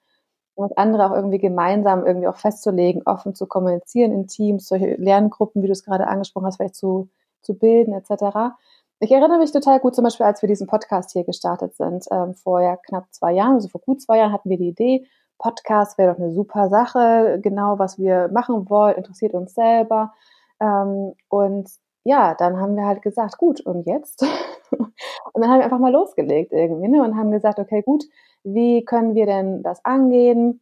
Und das andere auch irgendwie gemeinsam irgendwie auch festzulegen, offen zu kommunizieren in Teams, solche Lerngruppen, wie du es gerade angesprochen hast, vielleicht zu, zu bilden, etc. Ich erinnere mich total gut zum Beispiel, als wir diesen Podcast hier gestartet sind, ähm, vor ja knapp zwei Jahren, also vor gut zwei Jahren hatten wir die Idee, Podcast wäre doch eine super Sache, genau was wir machen wollen, interessiert uns selber. Ähm, und ja, dann haben wir halt gesagt, gut, und jetzt? und dann haben wir einfach mal losgelegt irgendwie ne? und haben gesagt, okay, gut, wie können wir denn das angehen?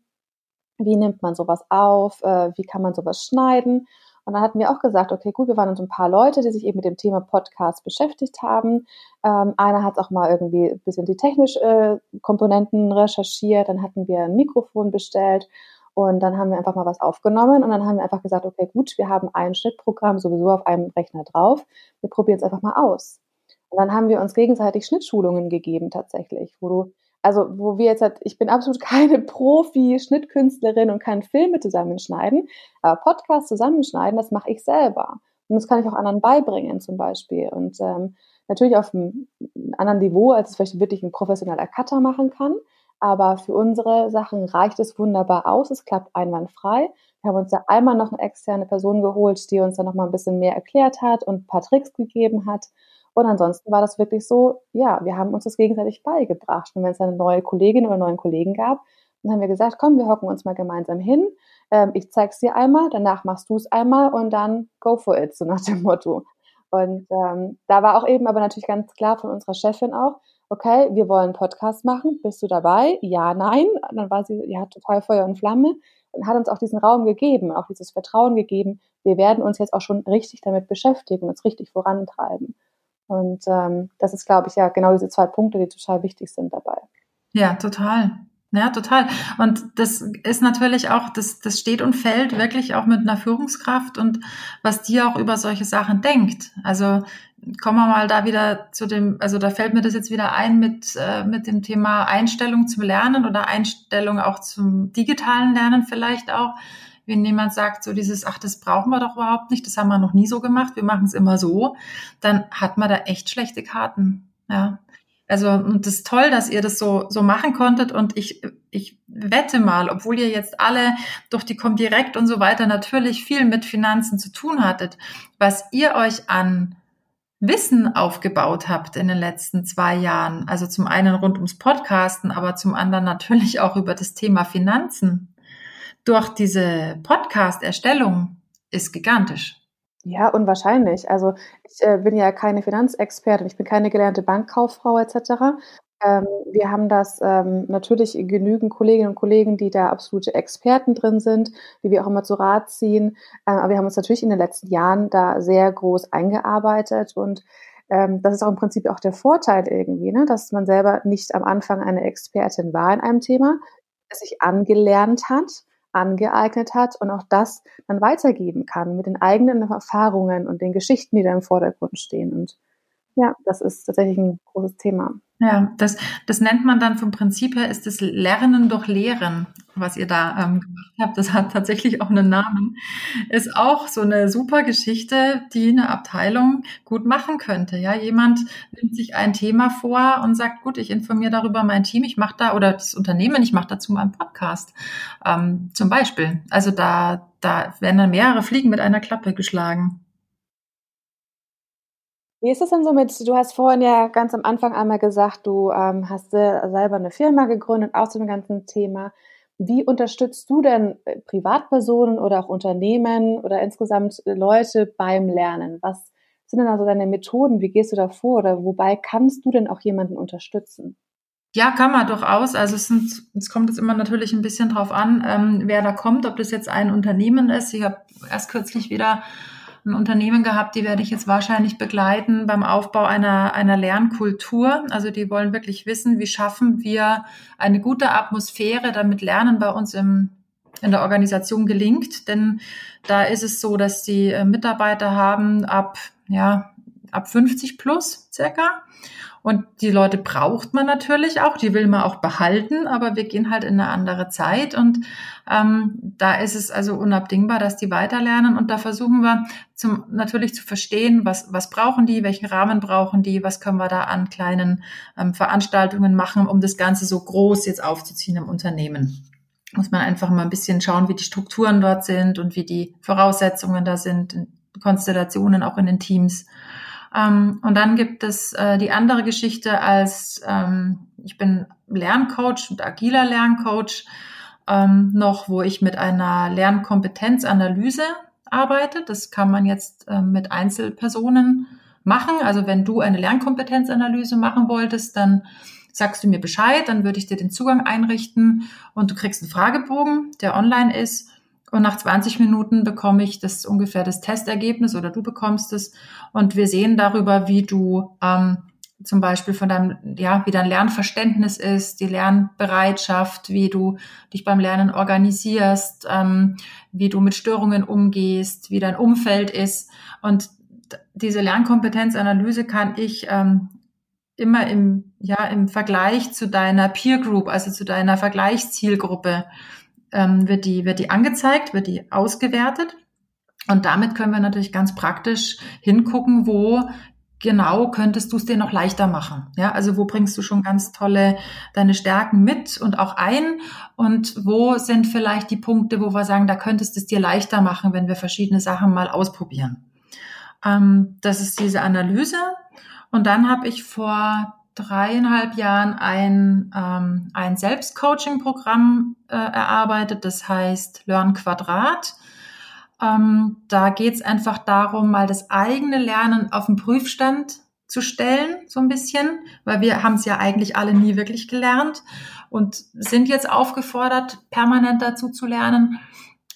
Wie nimmt man sowas auf? Äh, wie kann man sowas schneiden? Und dann hatten wir auch gesagt, okay, gut, wir waren uns ein paar Leute, die sich eben mit dem Thema Podcast beschäftigt haben. Ähm, einer hat auch mal irgendwie ein bisschen die technischen äh, Komponenten recherchiert. Dann hatten wir ein Mikrofon bestellt und dann haben wir einfach mal was aufgenommen und dann haben wir einfach gesagt, okay, gut, wir haben ein Schnittprogramm sowieso auf einem Rechner drauf. Wir probieren es einfach mal aus. Und dann haben wir uns gegenseitig Schnittschulungen gegeben tatsächlich, wo du Also, wo wir jetzt halt, ich bin absolut keine Profi-Schnittkünstlerin und kann Filme zusammenschneiden, aber Podcasts zusammenschneiden, das mache ich selber. Und das kann ich auch anderen beibringen, zum Beispiel. Und ähm, natürlich auf einem anderen Niveau, als es vielleicht wirklich ein professioneller Cutter machen kann. Aber für unsere Sachen reicht es wunderbar aus. Es klappt einwandfrei. Wir haben uns da einmal noch eine externe Person geholt, die uns dann noch mal ein bisschen mehr erklärt hat und ein paar Tricks gegeben hat. Und ansonsten war das wirklich so, ja, wir haben uns das gegenseitig beigebracht. Und wenn es eine neue Kollegin oder einen neuen Kollegen gab, dann haben wir gesagt, komm, wir hocken uns mal gemeinsam hin. Ähm, ich zeig's dir einmal, danach machst du es einmal und dann go for it, so nach dem Motto. Und ähm, da war auch eben aber natürlich ganz klar von unserer Chefin auch, okay, wir wollen Podcast machen, bist du dabei? Ja, nein. Und dann war sie, ja, total Feuer und Flamme und hat uns auch diesen Raum gegeben, auch dieses Vertrauen gegeben. Wir werden uns jetzt auch schon richtig damit beschäftigen, uns richtig vorantreiben. Und ähm, das ist, glaube ich, ja genau diese zwei Punkte, die total wichtig sind dabei. Ja, total. Ja, total. Und das ist natürlich auch, das, das steht und fällt wirklich auch mit einer Führungskraft und was die auch über solche Sachen denkt. Also kommen wir mal da wieder zu dem, also da fällt mir das jetzt wieder ein mit, äh, mit dem Thema Einstellung zum Lernen oder Einstellung auch zum digitalen Lernen vielleicht auch. Wenn jemand sagt, so dieses, ach, das brauchen wir doch überhaupt nicht, das haben wir noch nie so gemacht, wir machen es immer so, dann hat man da echt schlechte Karten. Ja. Also, und das ist toll, dass ihr das so, so machen konntet. Und ich, ich wette mal, obwohl ihr jetzt alle durch die Comdirect und so weiter natürlich viel mit Finanzen zu tun hattet, was ihr euch an Wissen aufgebaut habt in den letzten zwei Jahren. Also zum einen rund ums Podcasten, aber zum anderen natürlich auch über das Thema Finanzen. Durch diese Podcast-Erstellung ist gigantisch. Ja, unwahrscheinlich. Also ich äh, bin ja keine Finanzexpertin, ich bin keine gelernte Bankkauffrau etc. Ähm, wir haben das ähm, natürlich genügend Kolleginnen und Kollegen, die da absolute Experten drin sind, die wir auch immer zu Rat ziehen. Ähm, aber wir haben uns natürlich in den letzten Jahren da sehr groß eingearbeitet und ähm, das ist auch im Prinzip auch der Vorteil irgendwie, ne, dass man selber nicht am Anfang eine Expertin war in einem Thema, es sich angelernt hat angeeignet hat und auch das dann weitergeben kann mit den eigenen Erfahrungen und den Geschichten, die da im Vordergrund stehen. Und ja, das ist tatsächlich ein großes Thema. Ja, das, das nennt man dann vom Prinzip her, ist das Lernen durch Lehren, was ihr da ähm, gemacht habt. Das hat tatsächlich auch einen Namen. Ist auch so eine super Geschichte, die eine Abteilung gut machen könnte. Ja, jemand nimmt sich ein Thema vor und sagt, gut, ich informiere darüber mein Team, ich mache da oder das Unternehmen, ich mache dazu mal einen Podcast. Ähm, zum Beispiel. Also da, da werden dann mehrere Fliegen mit einer Klappe geschlagen. Wie ist es denn so mit, du hast vorhin ja ganz am Anfang einmal gesagt, du ähm, hast selber eine Firma gegründet, auch zu dem ganzen Thema. Wie unterstützt du denn äh, Privatpersonen oder auch Unternehmen oder insgesamt Leute beim Lernen? Was sind denn also deine Methoden? Wie gehst du da vor? Oder wobei kannst du denn auch jemanden unterstützen? Ja, kann man durchaus. Also es, sind, es kommt jetzt immer natürlich ein bisschen drauf an, ähm, wer da kommt, ob das jetzt ein Unternehmen ist. Ich habe erst kürzlich wieder ein Unternehmen gehabt, die werde ich jetzt wahrscheinlich begleiten beim Aufbau einer, einer Lernkultur. Also die wollen wirklich wissen, wie schaffen wir eine gute Atmosphäre, damit Lernen bei uns im, in der Organisation gelingt. Denn da ist es so, dass die äh, Mitarbeiter haben ab, ja, ab 50 plus circa. Und die Leute braucht man natürlich auch, die will man auch behalten, aber wir gehen halt in eine andere Zeit und ähm, da ist es also unabdingbar, dass die weiterlernen und da versuchen wir zum, natürlich zu verstehen, was, was brauchen die, welchen Rahmen brauchen die, was können wir da an kleinen ähm, Veranstaltungen machen, um das Ganze so groß jetzt aufzuziehen im Unternehmen muss man einfach mal ein bisschen schauen, wie die Strukturen dort sind und wie die Voraussetzungen da sind, Konstellationen auch in den Teams. Ähm, und dann gibt es äh, die andere Geschichte als ähm, ich bin Lerncoach und agiler Lerncoach ähm, noch, wo ich mit einer Lernkompetenzanalyse arbeite. Das kann man jetzt äh, mit Einzelpersonen machen. Also wenn du eine Lernkompetenzanalyse machen wolltest, dann sagst du mir Bescheid, dann würde ich dir den Zugang einrichten und du kriegst einen Fragebogen, der online ist und nach 20 Minuten bekomme ich das ungefähr das Testergebnis oder du bekommst es. Und wir sehen darüber, wie du ähm, zum Beispiel von deinem, ja, wie dein Lernverständnis ist, die Lernbereitschaft, wie du dich beim Lernen organisierst, ähm, wie du mit Störungen umgehst, wie dein Umfeld ist. Und diese Lernkompetenzanalyse kann ich ähm, immer im, ja, im Vergleich zu deiner Peer Group, also zu deiner Vergleichszielgruppe, ähm, wird die, wird die angezeigt, wird die ausgewertet. Und damit können wir natürlich ganz praktisch hingucken, wo genau könntest du es dir noch leichter machen. Ja, also wo bringst du schon ganz tolle deine Stärken mit und auch ein und wo sind vielleicht die Punkte, wo wir sagen, da könntest du es dir leichter machen, wenn wir verschiedene Sachen mal ausprobieren. Ähm, das ist diese Analyse. Und dann habe ich vor dreieinhalb Jahren ein, ähm, ein Selbstcoaching-Programm äh, erarbeitet, das heißt Learn Quadrat. Ähm, da geht es einfach darum, mal das eigene Lernen auf den Prüfstand zu stellen, so ein bisschen, weil wir haben es ja eigentlich alle nie wirklich gelernt und sind jetzt aufgefordert, permanent dazu zu lernen.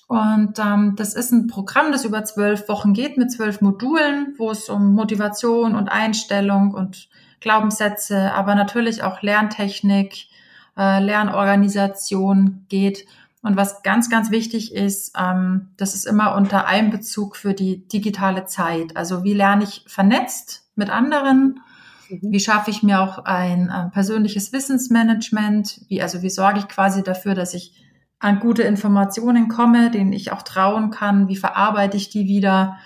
Und ähm, das ist ein Programm, das über zwölf Wochen geht mit zwölf Modulen, wo es um Motivation und Einstellung und Glaubenssätze, aber natürlich auch Lerntechnik, äh, Lernorganisation geht. Und was ganz, ganz wichtig ist, ähm, das ist immer unter Einbezug für die digitale Zeit. Also wie lerne ich vernetzt mit anderen? Mhm. Wie schaffe ich mir auch ein äh, persönliches Wissensmanagement? Wie, also wie sorge ich quasi dafür, dass ich an gute Informationen komme, denen ich auch trauen kann? Wie verarbeite ich die wieder?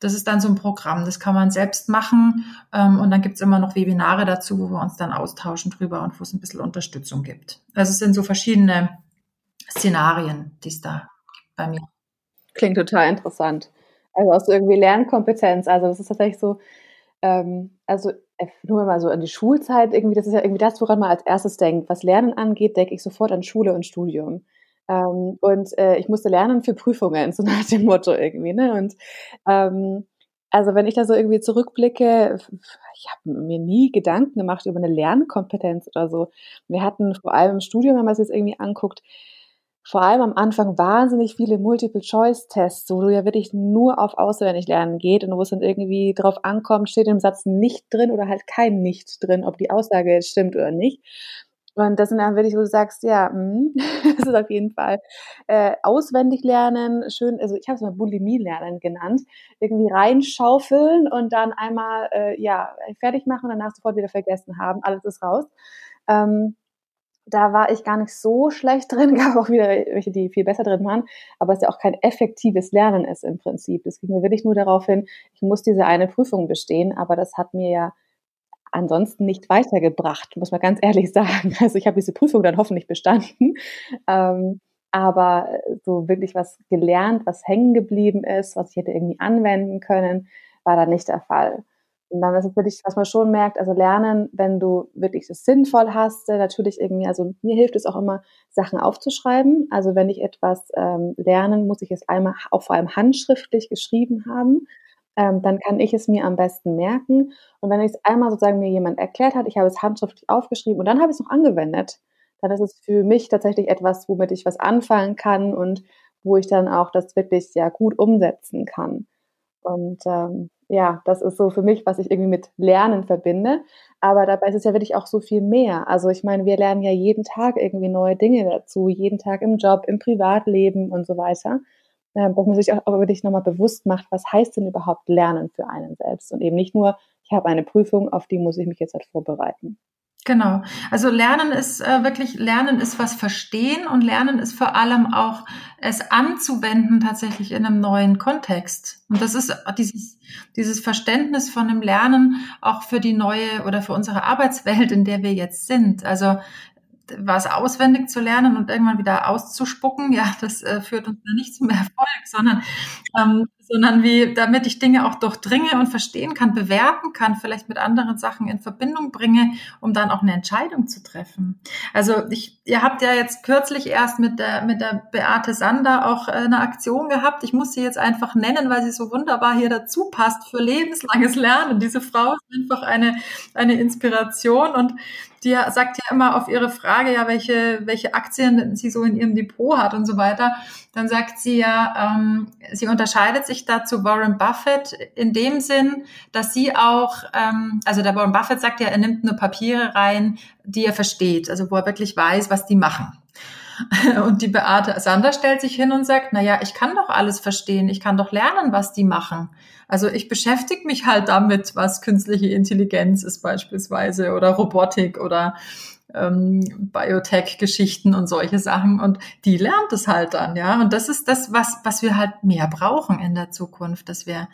Das ist dann so ein Programm, das kann man selbst machen. Ähm, und dann gibt's immer noch Webinare dazu, wo wir uns dann austauschen drüber und wo es ein bisschen Unterstützung gibt. Also es sind so verschiedene Szenarien, die es da gibt bei mir. Klingt total interessant. Also auch so irgendwie Lernkompetenz. Also das ist tatsächlich so, ähm, also äh, nur mal so an die Schulzeit irgendwie, das ist ja irgendwie das, woran man als erstes denkt. Was Lernen angeht, denke ich sofort an Schule und Studium. Ähm, und äh, ich musste lernen für Prüfungen, so nach dem Motto irgendwie. Ne? Und ähm, also wenn ich da so irgendwie zurückblicke, ich habe mir nie Gedanken gemacht über eine Lernkompetenz oder so. Wir hatten vor allem im Studium, wenn man es jetzt irgendwie anguckt, vor allem am Anfang wahnsinnig viele Multiple-Choice-Tests, wo du ja wirklich nur auf auswendig lernen geht und wo es dann irgendwie drauf ankommt, steht im Satz nicht drin oder halt kein nicht drin, ob die Aussage jetzt stimmt oder nicht. Und das sind dann wirklich, wo du sagst, ja, mh, das ist auf jeden Fall äh, auswendig lernen, schön, also ich habe es mal Bulimie lernen genannt, irgendwie reinschaufeln und dann einmal äh, ja fertig machen und danach sofort wieder vergessen haben, alles ist raus. Ähm, da war ich gar nicht so schlecht drin, gab auch wieder welche, die viel besser drin waren, aber es ja auch kein effektives Lernen ist im Prinzip. Es ging mir wirklich nur darauf hin, ich muss diese eine Prüfung bestehen, aber das hat mir ja ansonsten nicht weitergebracht, muss man ganz ehrlich sagen. Also ich habe diese Prüfung dann hoffentlich bestanden, ähm, aber so wirklich was gelernt, was hängen geblieben ist, was ich hätte irgendwie anwenden können, war da nicht der Fall. Und dann ist es wirklich, was man schon merkt, also lernen, wenn du wirklich das sinnvoll hast, äh, natürlich irgendwie, also mir hilft es auch immer, Sachen aufzuschreiben. Also wenn ich etwas ähm, lernen, muss ich es einmal auch vor allem handschriftlich geschrieben haben. Ähm, dann kann ich es mir am besten merken. Und wenn ich es einmal sozusagen mir jemand erklärt hat, ich habe es handschriftlich aufgeschrieben und dann habe ich es noch angewendet, dann ist es für mich tatsächlich etwas, womit ich was anfangen kann und wo ich dann auch das wirklich sehr gut umsetzen kann. Und ähm, ja, das ist so für mich, was ich irgendwie mit Lernen verbinde. Aber dabei ist es ja wirklich auch so viel mehr. Also ich meine, wir lernen ja jeden Tag irgendwie neue Dinge dazu, jeden Tag im Job, im Privatleben und so weiter. Ähm, dass man sich auch wirklich nochmal bewusst macht, was heißt denn überhaupt Lernen für einen selbst und eben nicht nur, ich habe eine Prüfung, auf die muss ich mich jetzt halt vorbereiten. Genau. Also Lernen ist äh, wirklich, Lernen ist was verstehen und Lernen ist vor allem auch es anzuwenden tatsächlich in einem neuen Kontext. Und das ist dieses, dieses Verständnis von dem Lernen auch für die neue oder für unsere Arbeitswelt, in der wir jetzt sind. Also was auswendig zu lernen und irgendwann wieder auszuspucken, ja, das äh, führt uns nicht zum Erfolg, sondern, ähm, sondern wie, damit ich Dinge auch durchdringe und verstehen kann, bewerten kann, vielleicht mit anderen Sachen in Verbindung bringe, um dann auch eine Entscheidung zu treffen. Also ich, ihr habt ja jetzt kürzlich erst mit der, mit der Beate Sander auch äh, eine Aktion gehabt. Ich muss sie jetzt einfach nennen, weil sie so wunderbar hier dazu passt für lebenslanges Lernen. Diese Frau ist einfach eine, eine Inspiration und die sagt ja immer auf ihre Frage, ja, welche, welche Aktien sie so in ihrem Depot hat und so weiter, dann sagt sie ja, ähm, sie unterscheidet sich da zu Warren Buffett in dem Sinn, dass sie auch, ähm, also der Warren Buffett sagt ja, er nimmt nur Papiere rein, die er versteht, also wo er wirklich weiß, was die machen. Und die Beate Sander stellt sich hin und sagt, na ja, ich kann doch alles verstehen, ich kann doch lernen, was die machen. Also ich beschäftige mich halt damit, was künstliche Intelligenz ist beispielsweise oder Robotik oder ähm, Biotech-Geschichten und solche Sachen. Und die lernt es halt dann, ja. Und das ist das, was, was wir halt mehr brauchen in der Zukunft, dass wir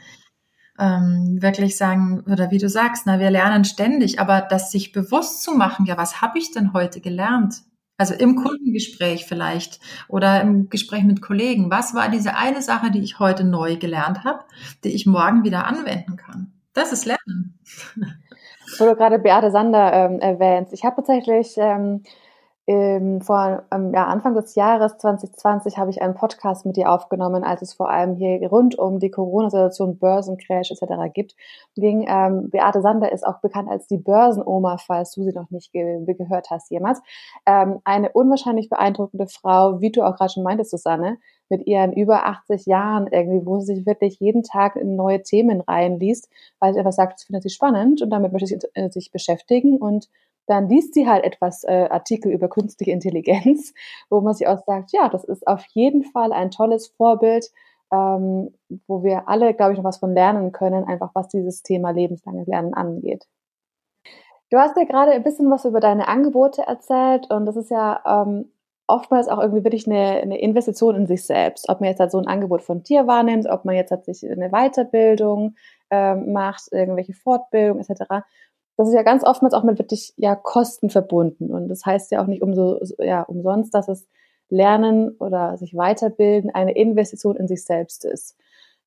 ähm, wirklich sagen, oder wie du sagst, na, wir lernen ständig, aber das sich bewusst zu machen, ja, was habe ich denn heute gelernt? Also im Kundengespräch vielleicht oder im Gespräch mit Kollegen. Was war diese eine Sache, die ich heute neu gelernt habe, die ich morgen wieder anwenden kann? Das ist Lernen. Wo du gerade Beate Sander ähm, erwähnst. Ich habe tatsächlich ähm, ähm, vor ähm, ja, Anfang des Jahres 2020 habe ich einen Podcast mit dir aufgenommen, als es vor allem hier rund um die Corona-Situation, Börsencrash etc. gibt. Ging, ähm, Beate Sander ist auch bekannt als die Börsenoma, falls du sie noch nicht ge gehört hast jemals. Ähm, eine unwahrscheinlich beeindruckende Frau, wie du auch gerade schon meintest, Susanne, mit ihren über 80 Jahren irgendwie, wo sie sich wirklich jeden Tag in neue Themen reinliest, weil sie einfach sagt, das findet sie spannend und damit möchte sie äh, sich beschäftigen und dann liest sie halt etwas äh, Artikel über künstliche Intelligenz, wo man sich auch sagt, ja, das ist auf jeden Fall ein tolles Vorbild, ähm, wo wir alle, glaube ich, noch was von lernen können, einfach was dieses Thema lebenslanges Lernen angeht. Du hast ja gerade ein bisschen was über deine Angebote erzählt und das ist ja ähm, oftmals auch irgendwie wirklich eine, eine Investition in sich selbst. Ob man jetzt halt so ein Angebot von dir wahrnimmt, ob man jetzt halt sich eine Weiterbildung ähm, macht, irgendwelche Fortbildung etc das ist ja ganz oftmals auch mit wirklich ja Kosten verbunden und das heißt ja auch nicht umso ja umsonst, dass es Lernen oder sich weiterbilden eine Investition in sich selbst ist.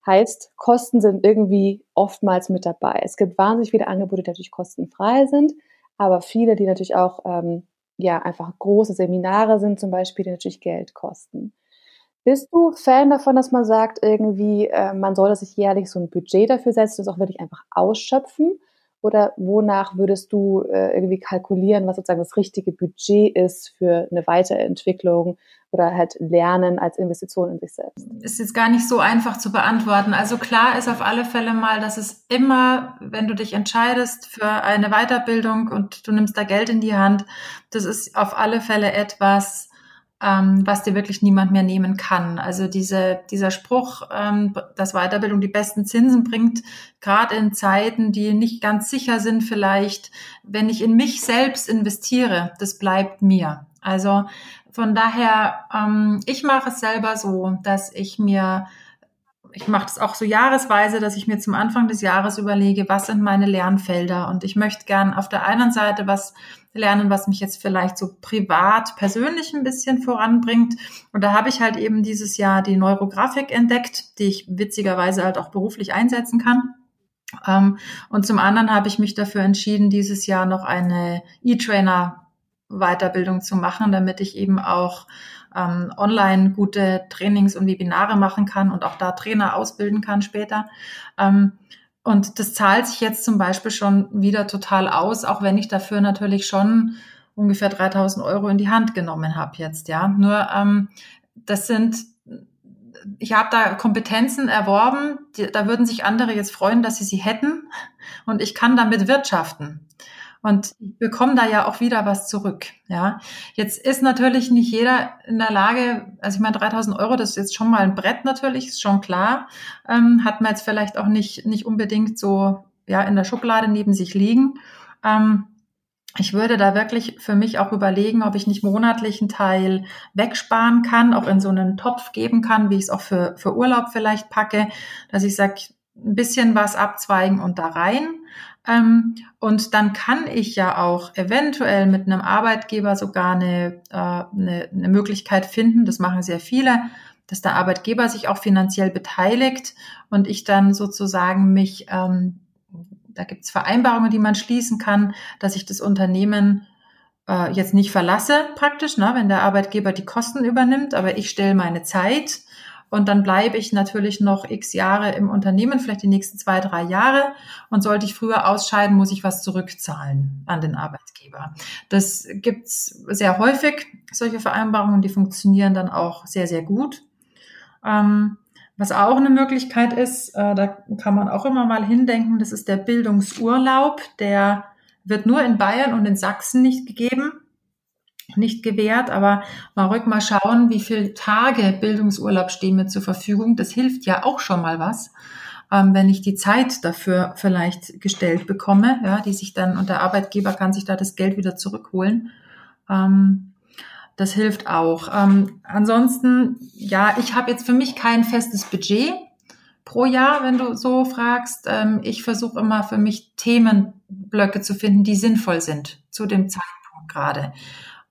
Heißt, Kosten sind irgendwie oftmals mit dabei. Es gibt wahnsinnig viele Angebote, die natürlich kostenfrei sind, aber viele, die natürlich auch ähm, ja einfach große Seminare sind, zum Beispiel, die natürlich Geld kosten. Bist du Fan davon, dass man sagt, irgendwie, äh, man soll sich jährlich so ein Budget dafür setzen, das auch wirklich einfach ausschöpfen? Oder wonach würdest du äh, irgendwie kalkulieren, was sozusagen das richtige Budget ist für eine Weiterentwicklung oder halt Lernen als Investition in sich selbst? Ist jetzt gar nicht so einfach zu beantworten. Also klar ist auf alle Fälle mal, dass es immer, wenn du dich entscheidest für eine Weiterbildung und du nimmst da Geld in die Hand, das ist auf alle Fälle etwas, ähm, was dir wirklich niemand mehr nehmen kann. Also diese, dieser Spruch, ähm, dass Weiterbildung die besten Zinsen bringt, gerade in Zeiten, die nicht ganz sicher sind vielleicht, wenn ich in mich selbst investiere, das bleibt mir. Also von daher, ähm, ich mache es selber so, dass ich mir ich mache das auch so jahresweise, dass ich mir zum Anfang des Jahres überlege, was sind meine Lernfelder. Und ich möchte gern auf der einen Seite was lernen, was mich jetzt vielleicht so privat, persönlich ein bisschen voranbringt. Und da habe ich halt eben dieses Jahr die Neurografik entdeckt, die ich witzigerweise halt auch beruflich einsetzen kann. Ähm, und zum anderen habe ich mich dafür entschieden, dieses Jahr noch eine E-Trainer Weiterbildung zu machen, damit ich eben auch ähm, online gute Trainings und Webinare machen kann und auch da Trainer ausbilden kann später. Ähm, und das zahlt sich jetzt zum Beispiel schon wieder total aus, auch wenn ich dafür natürlich schon ungefähr 3000 Euro in die Hand genommen habe jetzt, ja. Nur ähm, das sind, ich habe da Kompetenzen erworben, die, da würden sich andere jetzt freuen, dass sie sie hätten und ich kann damit wirtschaften. Und bekomme da ja auch wieder was zurück. Ja, jetzt ist natürlich nicht jeder in der Lage, also ich meine 3000 Euro, das ist jetzt schon mal ein Brett natürlich, ist schon klar. Ähm, hat man jetzt vielleicht auch nicht, nicht unbedingt so, ja, in der Schublade neben sich liegen. Ähm, ich würde da wirklich für mich auch überlegen, ob ich nicht monatlich einen Teil wegsparen kann, auch in so einen Topf geben kann, wie ich es auch für, für Urlaub vielleicht packe, dass ich sage, ein bisschen was abzweigen und da rein. Ähm, und dann kann ich ja auch eventuell mit einem Arbeitgeber sogar eine, äh, eine, eine Möglichkeit finden, das machen sehr viele, dass der Arbeitgeber sich auch finanziell beteiligt und ich dann sozusagen mich, ähm, da gibt es Vereinbarungen, die man schließen kann, dass ich das Unternehmen äh, jetzt nicht verlasse praktisch, ne, wenn der Arbeitgeber die Kosten übernimmt, aber ich stelle meine Zeit und dann bleibe ich natürlich noch x Jahre im Unternehmen, vielleicht die nächsten zwei, drei Jahre. Und sollte ich früher ausscheiden, muss ich was zurückzahlen an den Arbeitgeber. Das gibt's sehr häufig, solche Vereinbarungen, die funktionieren dann auch sehr, sehr gut. Ähm, was auch eine Möglichkeit ist, äh, da kann man auch immer mal hindenken, das ist der Bildungsurlaub. Der wird nur in Bayern und in Sachsen nicht gegeben. Nicht gewährt, aber mal ruhig mal schauen, wie viele Tage Bildungsurlaub stehen mir zur Verfügung. Das hilft ja auch schon mal was, ähm, wenn ich die Zeit dafür vielleicht gestellt bekomme, ja, die sich dann und der Arbeitgeber kann sich da das Geld wieder zurückholen. Ähm, das hilft auch. Ähm, ansonsten, ja, ich habe jetzt für mich kein festes Budget pro Jahr, wenn du so fragst. Ähm, ich versuche immer für mich Themenblöcke zu finden, die sinnvoll sind zu dem Zeitpunkt gerade.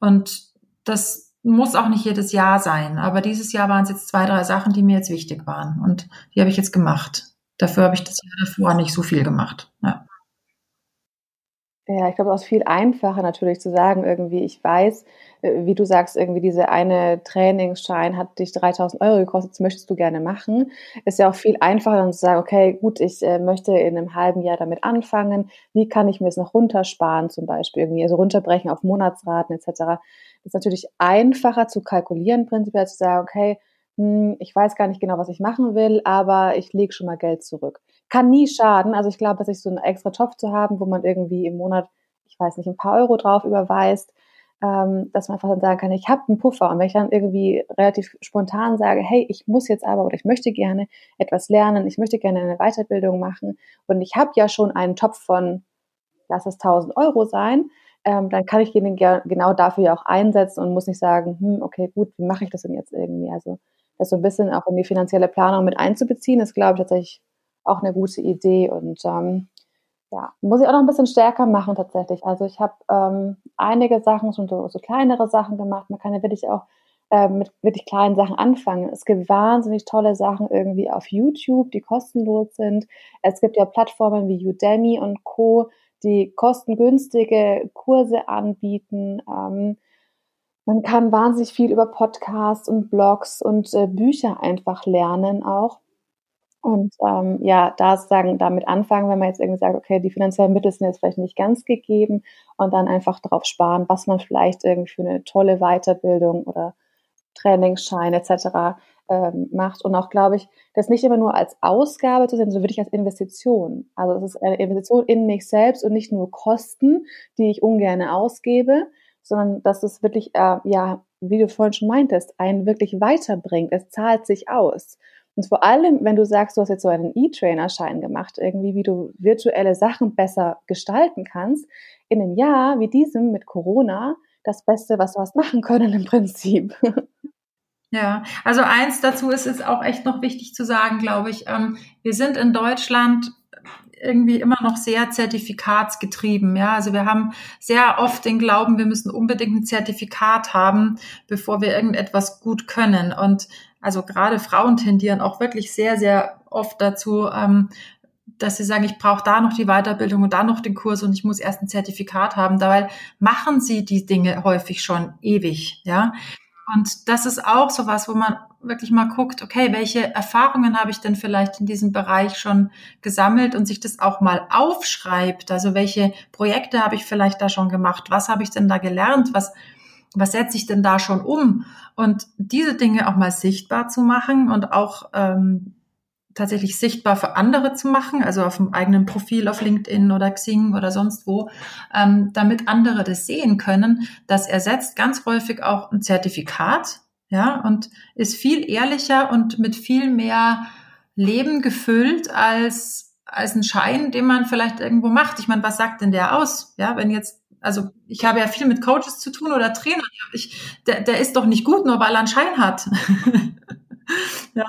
Und das muss auch nicht jedes Jahr sein. Aber dieses Jahr waren es jetzt zwei, drei Sachen, die mir jetzt wichtig waren. Und die habe ich jetzt gemacht. Dafür habe ich das Jahr davor nicht so viel gemacht. Ja. Ja, ich glaube, es ist viel einfacher natürlich zu sagen, irgendwie, ich weiß, äh, wie du sagst, irgendwie diese eine Trainingsschein hat dich 3000 Euro gekostet, das möchtest du gerne machen. Ist ja auch viel einfacher dann zu sagen, okay, gut, ich äh, möchte in einem halben Jahr damit anfangen. Wie kann ich mir es noch runtersparen zum Beispiel irgendwie, also runterbrechen auf Monatsraten etc. Ist natürlich einfacher zu kalkulieren, prinzipiell zu sagen, okay, hm, ich weiß gar nicht genau, was ich machen will, aber ich lege schon mal Geld zurück kann nie schaden. Also ich glaube, sich so einen extra Topf zu haben, wo man irgendwie im Monat, ich weiß nicht, ein paar Euro drauf überweist, ähm, dass man einfach dann sagen kann, ich habe einen Puffer. Und wenn ich dann irgendwie relativ spontan sage, hey, ich muss jetzt aber oder ich möchte gerne etwas lernen, ich möchte gerne eine Weiterbildung machen und ich habe ja schon einen Topf von, lass es 1000 Euro sein, ähm, dann kann ich den genau dafür ja auch einsetzen und muss nicht sagen, hm, okay, gut, wie mache ich das denn jetzt irgendwie? Also das so ein bisschen auch in die finanzielle Planung mit einzubeziehen, ist, glaube ich, tatsächlich auch eine gute Idee und ähm, ja, muss ich auch noch ein bisschen stärker machen tatsächlich. Also ich habe ähm, einige Sachen, so, so kleinere Sachen gemacht. Man kann ja wirklich auch äh, mit wirklich kleinen Sachen anfangen. Es gibt wahnsinnig tolle Sachen irgendwie auf YouTube, die kostenlos sind. Es gibt ja Plattformen wie Udemy und Co., die kostengünstige Kurse anbieten. Ähm, man kann wahnsinnig viel über Podcasts und Blogs und äh, Bücher einfach lernen auch. Und ähm, ja, da sagen, damit anfangen, wenn man jetzt irgendwie sagt, okay, die finanziellen Mittel sind jetzt vielleicht nicht ganz gegeben und dann einfach darauf sparen, was man vielleicht irgendwie für eine tolle Weiterbildung oder Trainingsschein etc. Ähm, macht. Und auch, glaube ich, das nicht immer nur als Ausgabe zu sehen, sondern wirklich als Investition. Also es ist eine Investition in mich selbst und nicht nur Kosten, die ich ungern ausgebe, sondern dass es wirklich, äh, ja, wie du vorhin schon meintest, einen wirklich weiterbringt. Es zahlt sich aus. Und vor allem, wenn du sagst, du hast jetzt so einen E-Trainer-Schein gemacht, irgendwie, wie du virtuelle Sachen besser gestalten kannst, in einem Jahr wie diesem mit Corona, das Beste, was du hast machen können im Prinzip. Ja, also eins dazu ist es auch echt noch wichtig zu sagen, glaube ich. Ähm, wir sind in Deutschland irgendwie immer noch sehr zertifikatsgetrieben. Ja, also wir haben sehr oft den Glauben, wir müssen unbedingt ein Zertifikat haben, bevor wir irgendetwas gut können. Und also gerade Frauen tendieren auch wirklich sehr, sehr oft dazu, ähm, dass sie sagen, ich brauche da noch die Weiterbildung und da noch den Kurs und ich muss erst ein Zertifikat haben. Dabei machen sie die Dinge häufig schon ewig, ja. Und das ist auch so was, wo man wirklich mal guckt, okay, welche Erfahrungen habe ich denn vielleicht in diesem Bereich schon gesammelt und sich das auch mal aufschreibt. Also welche Projekte habe ich vielleicht da schon gemacht? Was habe ich denn da gelernt? Was, was setze ich denn da schon um? Und diese Dinge auch mal sichtbar zu machen und auch ähm, tatsächlich sichtbar für andere zu machen, also auf dem eigenen Profil auf LinkedIn oder Xing oder sonst wo, ähm, damit andere das sehen können. Das ersetzt ganz häufig auch ein Zertifikat, ja, und ist viel ehrlicher und mit viel mehr Leben gefüllt als, als ein Schein, den man vielleicht irgendwo macht. Ich meine, was sagt denn der aus? Ja, wenn jetzt, also ich habe ja viel mit Coaches zu tun oder Trainern. Ich, der, der ist doch nicht gut, nur weil er einen Schein hat. ja.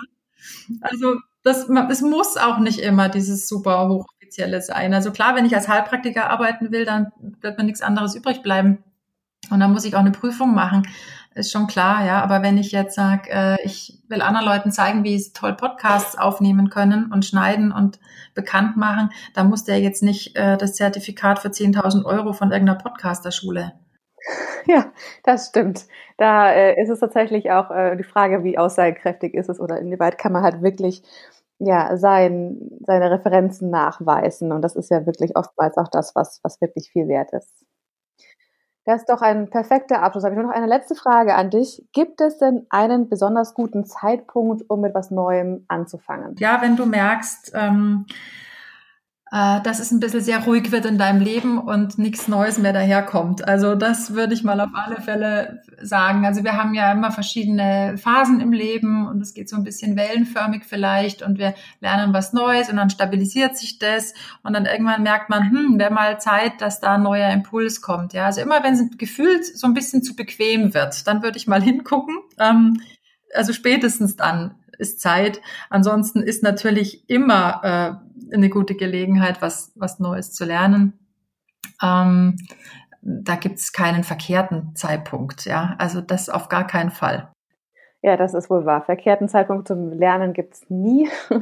Also das, es muss auch nicht immer dieses super hochoffizielle sein. Also klar, wenn ich als Heilpraktiker arbeiten will, dann wird mir nichts anderes übrig bleiben. Und dann muss ich auch eine Prüfung machen ist schon klar, ja. Aber wenn ich jetzt sage, äh, ich will anderen Leuten zeigen, wie sie toll Podcasts aufnehmen können und schneiden und bekannt machen, dann muss der jetzt nicht äh, das Zertifikat für 10.000 Euro von irgendeiner Podcasterschule. Ja, das stimmt. Da äh, ist es tatsächlich auch äh, die Frage, wie aussagekräftig ist es oder inwieweit kann man halt wirklich ja, sein, seine Referenzen nachweisen. Und das ist ja wirklich oftmals auch das, was, was wirklich viel wert ist. Das ist doch ein perfekter Abschluss. Habe ich nur noch eine letzte Frage an dich. Gibt es denn einen besonders guten Zeitpunkt, um mit was Neuem anzufangen? Ja, wenn du merkst, ähm, äh, dass es ein bisschen sehr ruhig wird in deinem Leben und nichts Neues mehr daherkommt. Also das würde ich mal auf alle Fälle sagen. Also wir haben ja immer verschiedene Phasen im Leben und es geht so ein bisschen wellenförmig vielleicht und wir lernen was Neues und dann stabilisiert sich das und dann irgendwann merkt man, hm, wäre mal Zeit, dass da ein neuer Impuls kommt. Ja, also immer wenn es gefühlt so ein bisschen zu bequem wird, dann würde ich mal hingucken. Ähm, also spätestens dann ist Zeit. Ansonsten ist natürlich immer äh, eine gute Gelegenheit, was, was Neues zu lernen. Ähm, da gibt's keinen verkehrten Zeitpunkt, ja. Also das auf gar keinen Fall. Ja, das ist wohl wahr. Verkehrten Zeitpunkt zum Lernen gibt's nie.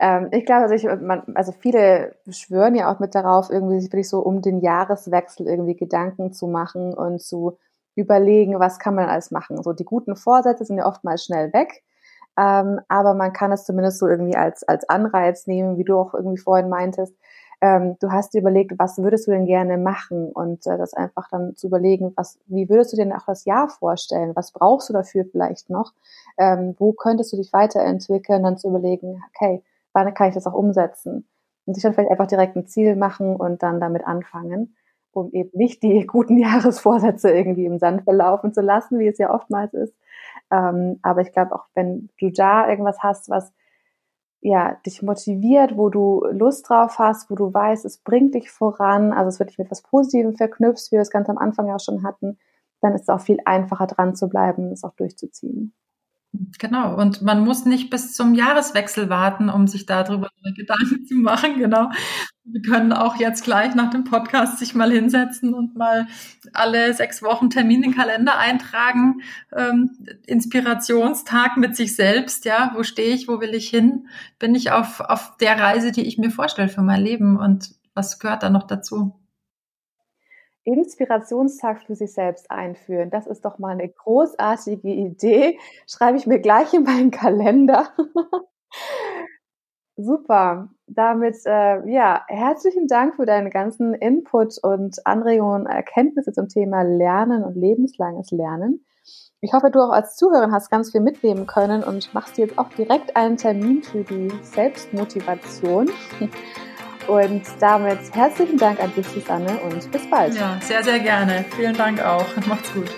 ähm, ich glaube, also, also viele schwören ja auch mit darauf, irgendwie sich wirklich so um den Jahreswechsel irgendwie Gedanken zu machen und zu überlegen, was kann man alles machen. So die guten Vorsätze sind ja oftmals schnell weg. Ähm, aber man kann es zumindest so irgendwie als, als Anreiz nehmen, wie du auch irgendwie vorhin meintest. Ähm, du hast dir überlegt, was würdest du denn gerne machen und äh, das einfach dann zu überlegen, was, wie würdest du dir auch das Jahr vorstellen? Was brauchst du dafür vielleicht noch? Ähm, wo könntest du dich weiterentwickeln? Dann zu überlegen, okay, wann kann ich das auch umsetzen? Und sich dann vielleicht einfach direkt ein Ziel machen und dann damit anfangen, um eben nicht die guten Jahresvorsätze irgendwie im Sand verlaufen zu lassen, wie es ja oftmals ist, ähm, aber ich glaube auch, wenn du da irgendwas hast, was ja, dich motiviert, wo du Lust drauf hast, wo du weißt, es bringt dich voran, also es wird dich mit etwas Positivem verknüpft, wie wir es ganz am Anfang ja schon hatten, dann ist es auch viel einfacher dran zu bleiben, es auch durchzuziehen. Genau, und man muss nicht bis zum Jahreswechsel warten, um sich darüber Gedanken zu machen. Genau. Wir können auch jetzt gleich nach dem Podcast sich mal hinsetzen und mal alle sechs Wochen Termin in Kalender eintragen. Ähm, Inspirationstag mit sich selbst, ja, wo stehe ich, wo will ich hin? Bin ich auf, auf der Reise, die ich mir vorstelle für mein Leben und was gehört da noch dazu? Inspirationstag für sich selbst einführen. Das ist doch mal eine großartige Idee. Schreibe ich mir gleich in meinen Kalender. Super. Damit, äh, ja, herzlichen Dank für deinen ganzen Input und Anregungen Erkenntnisse zum Thema Lernen und lebenslanges Lernen. Ich hoffe, du auch als Zuhörer hast ganz viel mitnehmen können und machst jetzt auch direkt einen Termin für die Selbstmotivation. Und damit herzlichen Dank an dich, Susanne, und bis bald. Ja, sehr, sehr gerne. Vielen Dank auch. Macht's gut.